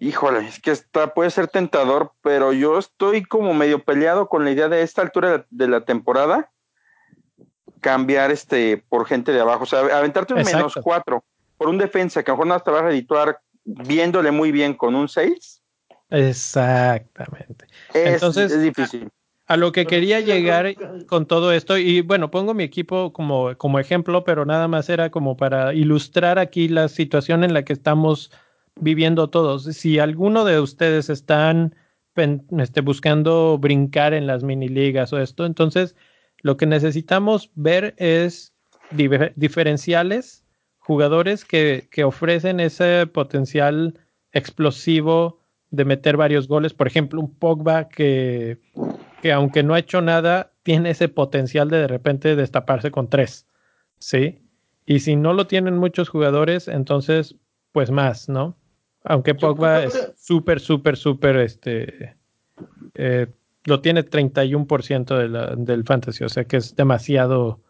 Híjole, es que está, puede ser tentador, pero yo estoy como medio peleado con la idea de esta altura de la temporada cambiar este por gente de abajo, o sea, aventarte un menos cuatro por un defensa que a lo mejor no te va a redituar viéndole muy bien con un 6. Exactamente. Entonces, es difícil. A, lo que quería llegar con todo esto, y bueno, pongo mi equipo como, como ejemplo, pero nada más era como para ilustrar aquí la situación en la que estamos viviendo todos. Si alguno de ustedes están este, buscando brincar en las mini ligas o esto, entonces lo que necesitamos ver es diferenciales jugadores que, que, ofrecen ese potencial explosivo de meter varios goles. Por ejemplo, un Pogba que, que aunque no ha hecho nada, tiene ese potencial de de repente destaparse con tres. ¿Sí? Y si no lo tienen muchos jugadores, entonces, pues más, ¿no? Aunque Pogba es súper, súper, súper, este, eh, lo tiene 31% de la, del fantasy, o sea que es demasiado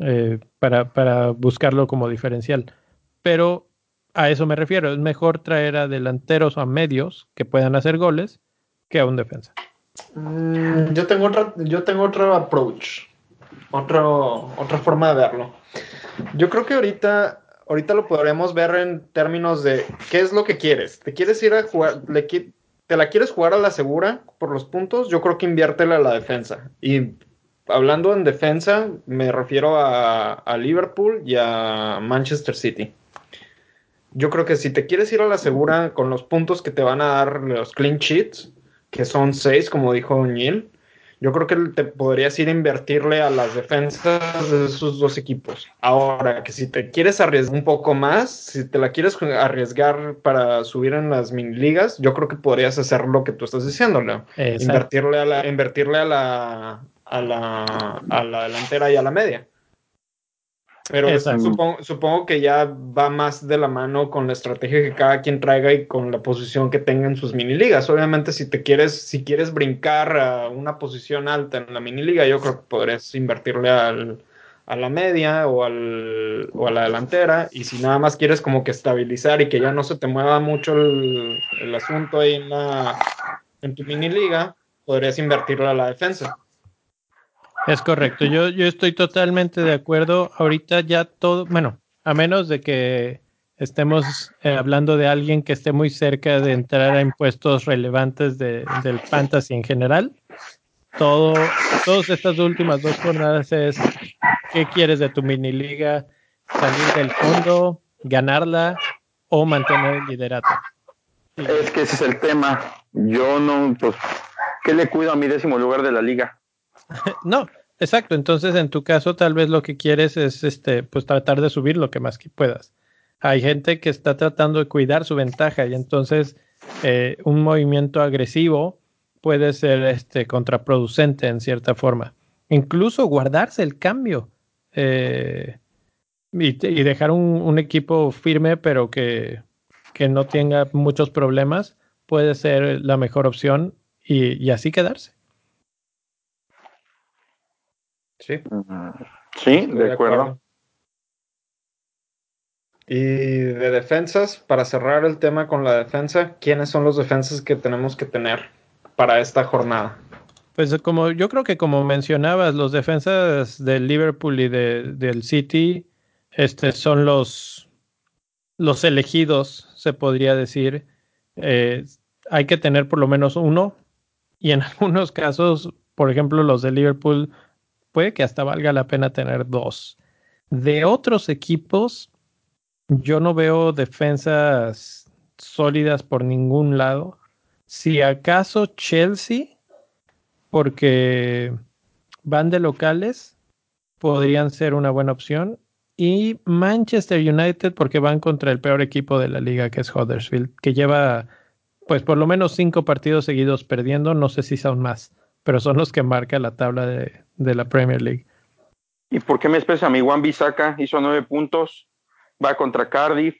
eh, para, para buscarlo como diferencial. Pero a eso me refiero, es mejor traer a delanteros o a medios que puedan hacer goles que a un defensa. Mm, yo tengo otra, yo tengo otro approach, otro, otra forma de verlo. Yo creo que ahorita, ahorita lo podremos ver en términos de qué es lo que quieres. ¿Te quieres ir a jugar, te la quieres jugar a la segura por los puntos? Yo creo que inviértela a la defensa. Y hablando en defensa, me refiero a, Liverpool y a Manchester City. Yo creo que si te quieres ir a la segura con los puntos que te van a dar los clean sheets, que son seis, como dijo Neil, yo creo que te podrías ir a invertirle a las defensas de esos dos equipos. Ahora, que si te quieres arriesgar un poco más, si te la quieres arriesgar para subir en las mini ligas, yo creo que podrías hacer lo que tú estás diciendo, Invertirle a la, invertirle a la, a la, a la delantera y a la media. Pero supongo, supongo, que ya va más de la mano con la estrategia que cada quien traiga y con la posición que tenga en sus mini ligas. Obviamente, si te quieres, si quieres brincar a una posición alta en la mini liga, yo creo que podrías invertirle al, a la media o, al, o a la delantera. Y si nada más quieres como que estabilizar y que ya no se te mueva mucho el, el asunto ahí en, la, en tu mini liga, podrías invertirle a la defensa. Es correcto, yo, yo estoy totalmente de acuerdo. Ahorita ya todo, bueno, a menos de que estemos eh, hablando de alguien que esté muy cerca de entrar a impuestos relevantes de, del fantasy en general. Todo, todas estas últimas dos jornadas es qué quieres de tu mini liga, salir del fondo, ganarla o mantener el liderato. Es que ese es el tema. Yo no, pues, ¿qué le cuido a mi décimo lugar de la liga? no, exacto. Entonces, en tu caso, tal vez lo que quieres es este, pues tratar de subir lo que más que puedas. Hay gente que está tratando de cuidar su ventaja y entonces eh, un movimiento agresivo puede ser este, contraproducente en cierta forma. Incluso guardarse el cambio eh, y, dejar un, equipo firme, pero que, que, no tenga muchos problemas, puede ser la mejor opción y así quedarse. Sí. Sí, de, acuerdo. Y de defensas, para cerrar el tema con la defensa, ¿quiénes son los defensas que tenemos que tener para esta jornada? Pues como yo creo que como mencionabas, los defensas del Liverpool y del City, este son los, los elegidos, se podría decir. Eh, hay que tener por lo menos uno, y en algunos casos, por ejemplo, los de Liverpool que hasta valga la pena tener dos. De otros equipos, yo no veo defensas sólidas por ningún lado. Si acaso Chelsea, porque van de locales, podrían ser una buena opción. Y Manchester United, porque van contra el peor equipo de la liga, que es Huddersfield, que lleva, pues, por lo menos cinco partidos seguidos perdiendo. No sé si son más, pero son los que marca la tabla de, de la Premier League. ¿Y por qué me expresa? Mi Juan Bisaca hizo nueve puntos, va contra Cardiff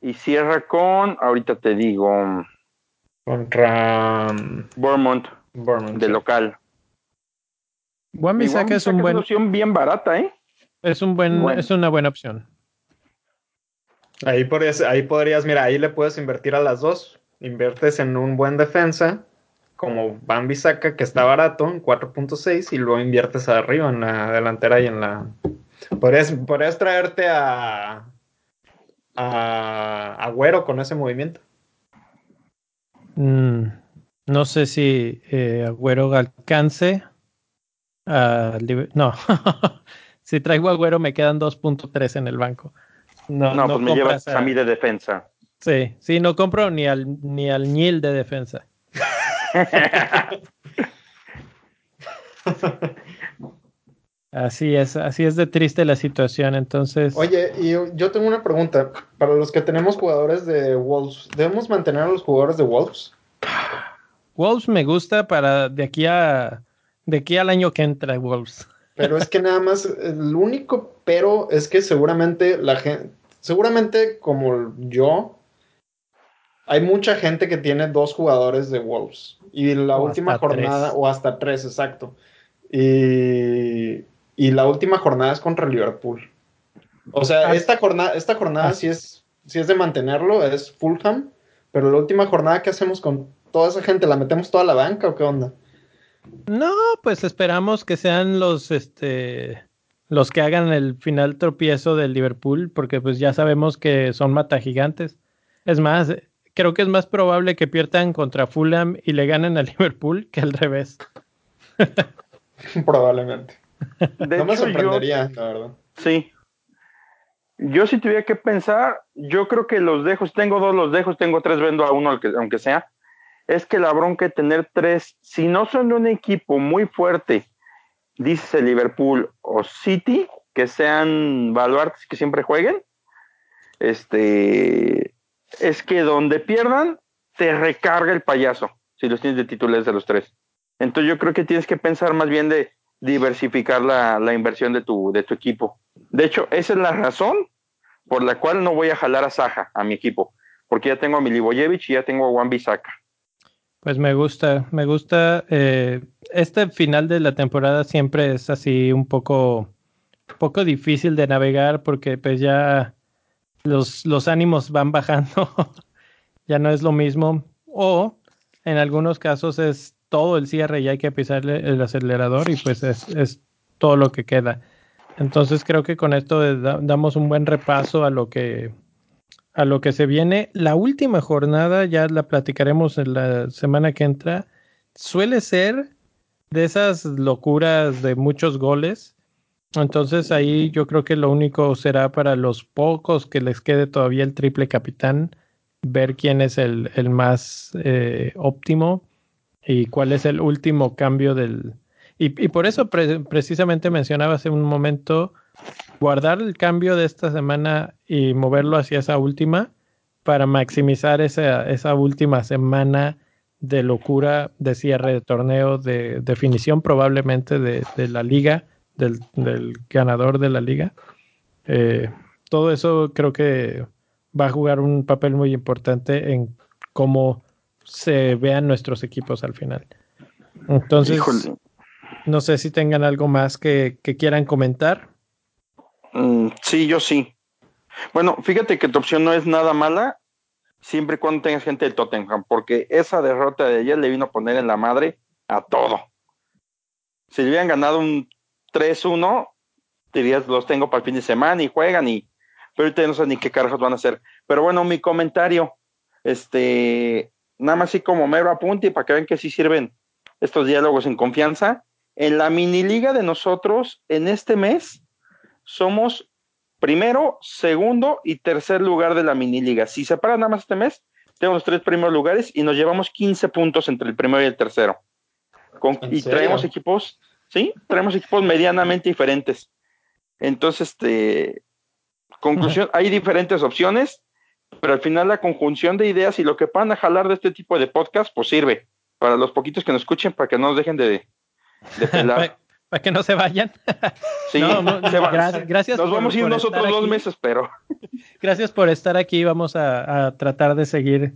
y cierra con, ahorita te digo, contra Bournemouth, de local. Juan Bisaca es un buen... una opción bien barata, ¿eh? Es un buen, es una buena opción. Ahí podrías, ahí podrías, mira, ahí le puedes invertir a las dos. Inviertes en un buen defensa como Bambi saca, que está barato, en 4.6, y luego inviertes arriba en la delantera y en la. Podrías, podrías traerte a. a Agüero con ese movimiento. Mm, no sé si eh, Agüero alcance. no. si traigo Agüero me quedan 2.3 en el banco. No, no, pues me llevas a... mí de defensa. Sí, sí, no compro ni al, ni al Nil de defensa. Así es, así es de triste la situación, entonces. Oye, y yo tengo una pregunta. Para los que tenemos jugadores de Wolves, ¿debemos mantener a los jugadores de Wolves? Wolves me gusta para de aquí a de aquí al año que entra Wolves. Pero es que nada más, el único pero es que seguramente la gente, seguramente como yo, hay mucha gente que tiene dos jugadores de Wolves. Y la última jornada, o hasta tres, exacto. Y, la última jornada es contra Liverpool. O sea, ah. esta jornada, esta jornada ah. sí, es, es de mantenerlo, es Fulham. Pero la última jornada, ¿qué hacemos con toda esa gente? ¿La metemos toda la banca o qué onda? No, pues esperamos que sean los, este, los que hagan el final tropiezo del Liverpool, porque pues ya sabemos que son mata gigantes. Es más, creo que es más probable que pierdan contra Fulham y le ganen a Liverpool que al revés. Probablemente. no me sorprendería, la verdad. Sí. Yo si tuviera que pensar, yo creo que los dejo, tengo dos los dejo, tengo tres, vendo a uno aunque sea. Es que la bronca de tener tres, si no son de un equipo muy fuerte, dice Liverpool o City, que sean baluartes que siempre jueguen, este, es que donde pierdan, te recarga el payaso, si los tienes de titulares de los tres. Entonces yo creo que tienes que pensar más bien de, diversificar la, la, inversión de tu, de tu equipo. De hecho, esa es la razón por la cual no voy a jalar a Saja, a mi equipo, porque ya tengo a Milivojevic y ya tengo a Juan Bisaca. Pues me gusta, me gusta. Eh, este final de la temporada siempre es así un poco, poco difícil de navegar porque pues ya los, los ánimos van bajando, ya no es lo mismo. O en algunos casos es todo el cierre y hay que pisarle el acelerador y pues es, es todo lo que queda. Entonces creo que con esto damos un buen repaso a lo que a lo que se viene. La última jornada, ya la platicaremos en la semana que entra, suele ser de esas locuras de muchos goles. Entonces ahí yo creo que lo único será para los pocos que les quede todavía el triple capitán, ver quién es el, el más eh, óptimo y cuál es el último cambio del... Y, por eso pre precisamente mencionaba hace un momento guardar el cambio de esta semana y moverlo hacia esa última para maximizar esa, esa última semana de locura de cierre de torneo, de definición probablemente de, de la liga, del, del, ganador de la liga. Eh, todo eso creo que va a jugar un papel muy importante en cómo se vean nuestros equipos al final. Entonces, Híjole. no sé si tengan algo más que, que quieran comentar. Mm, sí, yo sí. Bueno, fíjate que tu opción no es nada mala siempre y cuando tengas gente de Tottenham, porque esa derrota de ayer le vino a poner en la madre a todo. Si le hubieran ganado un 3-1, dirías, los tengo para el fin de semana y juegan y pero ahorita no sé ni qué carajos van a hacer. Pero bueno, mi comentario, este, nada más así como mero apunte para que vean que sí sirven estos diálogos en confianza. En la mini liga de nosotros, en este mes, somos primero, segundo y tercer lugar de la mini liga. Si se para nada más este mes, tenemos los tres primeros lugares y nos llevamos 15 puntos entre el primero y el tercero. Con, y serio? traemos equipos, sí, traemos equipos medianamente diferentes. Entonces, este, conclusión, hay diferentes opciones, pero al final la conjunción de ideas y lo que van a jalar de este tipo de podcast, pues sirve para los poquitos que nos escuchen, para que no nos dejen de, de pelar. para que no se vayan. Sí, no, no, se va. gracias, gracias. Nos por, vamos a ir nosotros dos meses, pero. Gracias por estar aquí. Vamos a, a tratar de seguir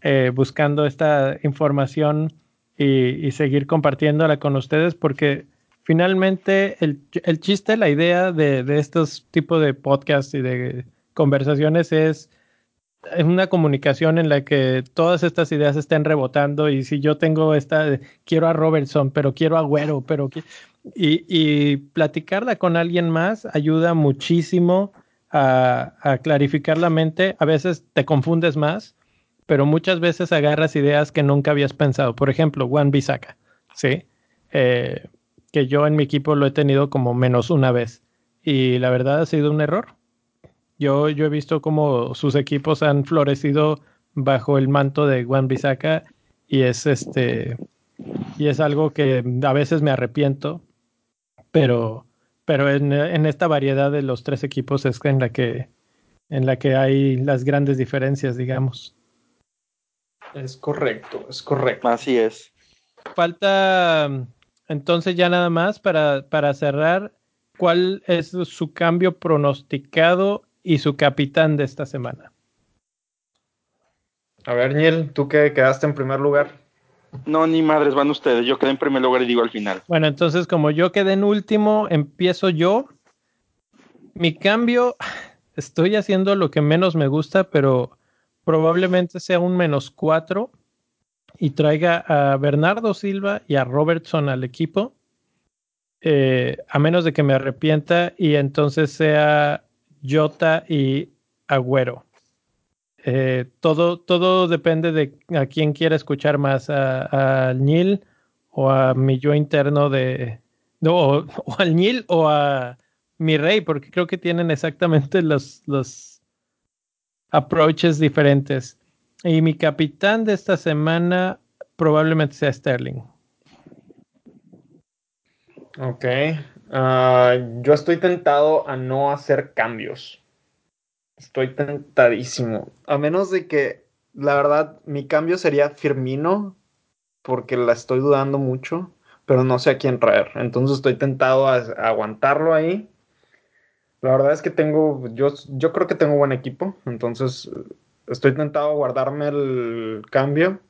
eh, buscando esta información y, y, seguir compartiéndola con ustedes porque finalmente el, el chiste, la idea de, de estos tipos de podcasts y de conversaciones es es una comunicación en la que todas estas ideas estén rebotando y si yo tengo esta, quiero a Robertson, pero quiero a Güero, pero y, y, platicarla con alguien más ayuda muchísimo a, a, clarificar la mente. A veces te confundes más, pero muchas veces agarras ideas que nunca habías pensado. Por ejemplo, Juan Bisaca, ¿sí? Eh, que yo en mi equipo lo he tenido como menos una vez y la verdad ha sido un error. Yo, yo he visto cómo sus equipos han florecido bajo el manto de Juan Bisaca y es este y es algo que a veces me arrepiento, pero, pero en, en, esta variedad de los tres equipos es en la que en la que hay las grandes diferencias, digamos. Es correcto, es correcto. Así es. Falta entonces ya nada más para, para cerrar, ¿cuál es su cambio pronosticado y su capitán de esta semana. A ver, Niel, tú que quedaste en primer lugar. No, ni madres, van ustedes. Yo quedé en primer lugar y digo al final. Bueno, entonces, como yo quedé en último, empiezo yo. Mi cambio, estoy haciendo lo que menos me gusta, pero probablemente sea un menos cuatro y traiga a Bernardo Silva y a Robertson al equipo. Eh, a menos de que me arrepienta y entonces sea Jota y Agüero. Eh, todo, todo depende de a quién quiera escuchar más, a, Nil o a mi yo interno de... No, o, o, al Nil o a mi rey, porque creo que tienen exactamente los, los approaches diferentes. Y mi capitán de esta semana probablemente sea Sterling. Ok. Uh, yo estoy tentado a no hacer cambios. Estoy tentadísimo. A menos de que, la verdad, mi cambio sería Firmino, porque la estoy dudando mucho. pero no sé a quién traer. Entonces estoy tentado a, aguantarlo ahí. La verdad es que tengo, yo, yo creo que tengo buen equipo, entonces estoy tentado a guardarme el cambio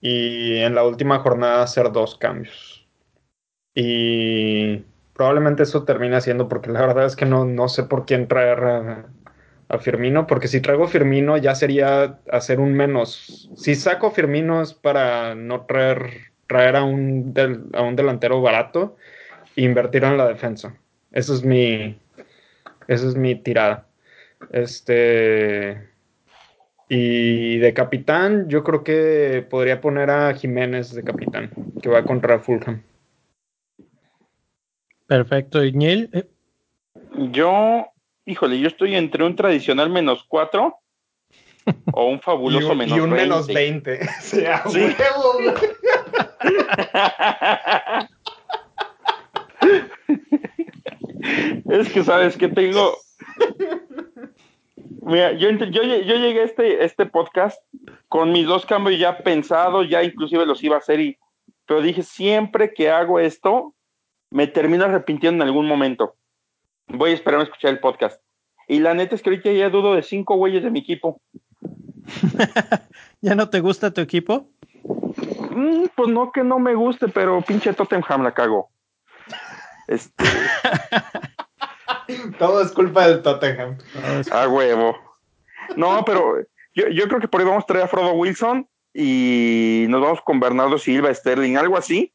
y en la última jornada hacer dos cambios. Y probablemente eso termine siendo porque la verdad es que no, no sé por quién traer a, Firmino, porque si traigo Firmino ya sería hacer un menos. Si saco Firmino es para no traer traer a un, a un delantero barato e invertir en la defensa. Esa es mi, esa es mi tirada. Este. Y de capitán, yo creo que podría poner a Jiménez de capitán, que va contra Fulham. Perfecto. ¿Y Neil? Eh. Yo, híjole, yo estoy entre un tradicional menos cuatro o un fabuloso menos 20. Y un menos 20. ¿Sí? es que sabes que tengo. Mira, yo, yo, llegué a este, este podcast con mis dos cambios ya pensados, ya inclusive los iba a hacer, y, pero dije, siempre que hago esto, me termino arrepintiendo en algún momento. Voy a esperar a escuchar el podcast. Y la neta es que ahorita ya dudo de cinco güeyes de mi equipo. ¿Ya no te gusta tu equipo? Mm, pues no que no me guste, pero pinche Tottenham la cago. Este. Todo es culpa del Tottenham. A huevo. No, pero yo, yo, creo que por ahí vamos a traer a Frodo Wilson y nos vamos con Bernardo Silva, Sterling, algo así.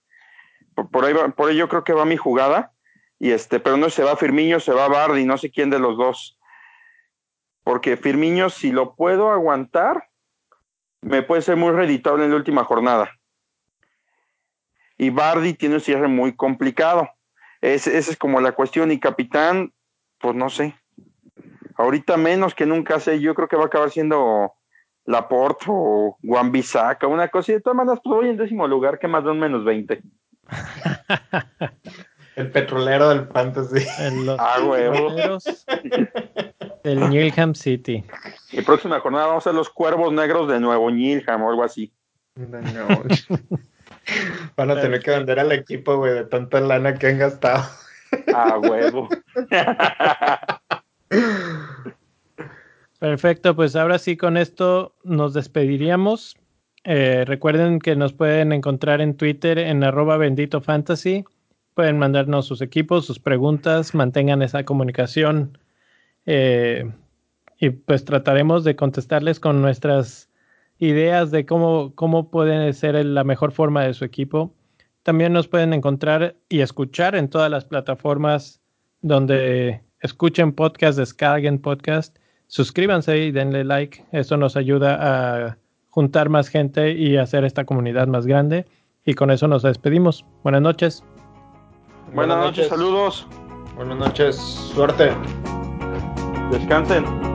Por, ahí, por ahí yo creo que va mi jugada. Y este, pero no se va Firmiño, se va Bardi, no sé quién de los dos. Porque Firmiño, si lo puedo aguantar, me puede ser muy reditable en la última jornada y Bardi tiene un cierre muy complicado. esa es como la cuestión. Y capitán, pues no sé. Ahorita menos que nunca sé. Yo creo que va a acabar siendo Laporte o Juan Bisaca, una cosa. Y de todas maneras, pues voy en décimo lugar, que más de un menos 20. El petrolero del fantasy. ah, huevo. del Newham City. Y próxima jornada vamos a ser los cuervos negros de Nuevo Newham o algo así. No. Van a tener que vender al equipo, güey, de tanta lana que han gastado. Ah, huevo. Perfecto, pues ahora sí con esto nos despediríamos. Eh, recuerden que nos pueden encontrar en Twitter en arroba bendito fantasy. Pueden mandarnos sus equipos, sus preguntas, mantengan esa comunicación eh, y pues trataremos de contestarles con nuestras ideas de cómo, cómo puede ser la mejor forma de su equipo. También nos pueden encontrar y escuchar en todas las plataformas donde escuchen podcast, descarguen podcast. Suscríbanse y denle like. Eso nos ayuda a juntar más gente y hacer esta comunidad más grande. Y con eso nos despedimos. Buenas noches. Buenas, noches, saludos. Buenas noches, suerte. Descansen.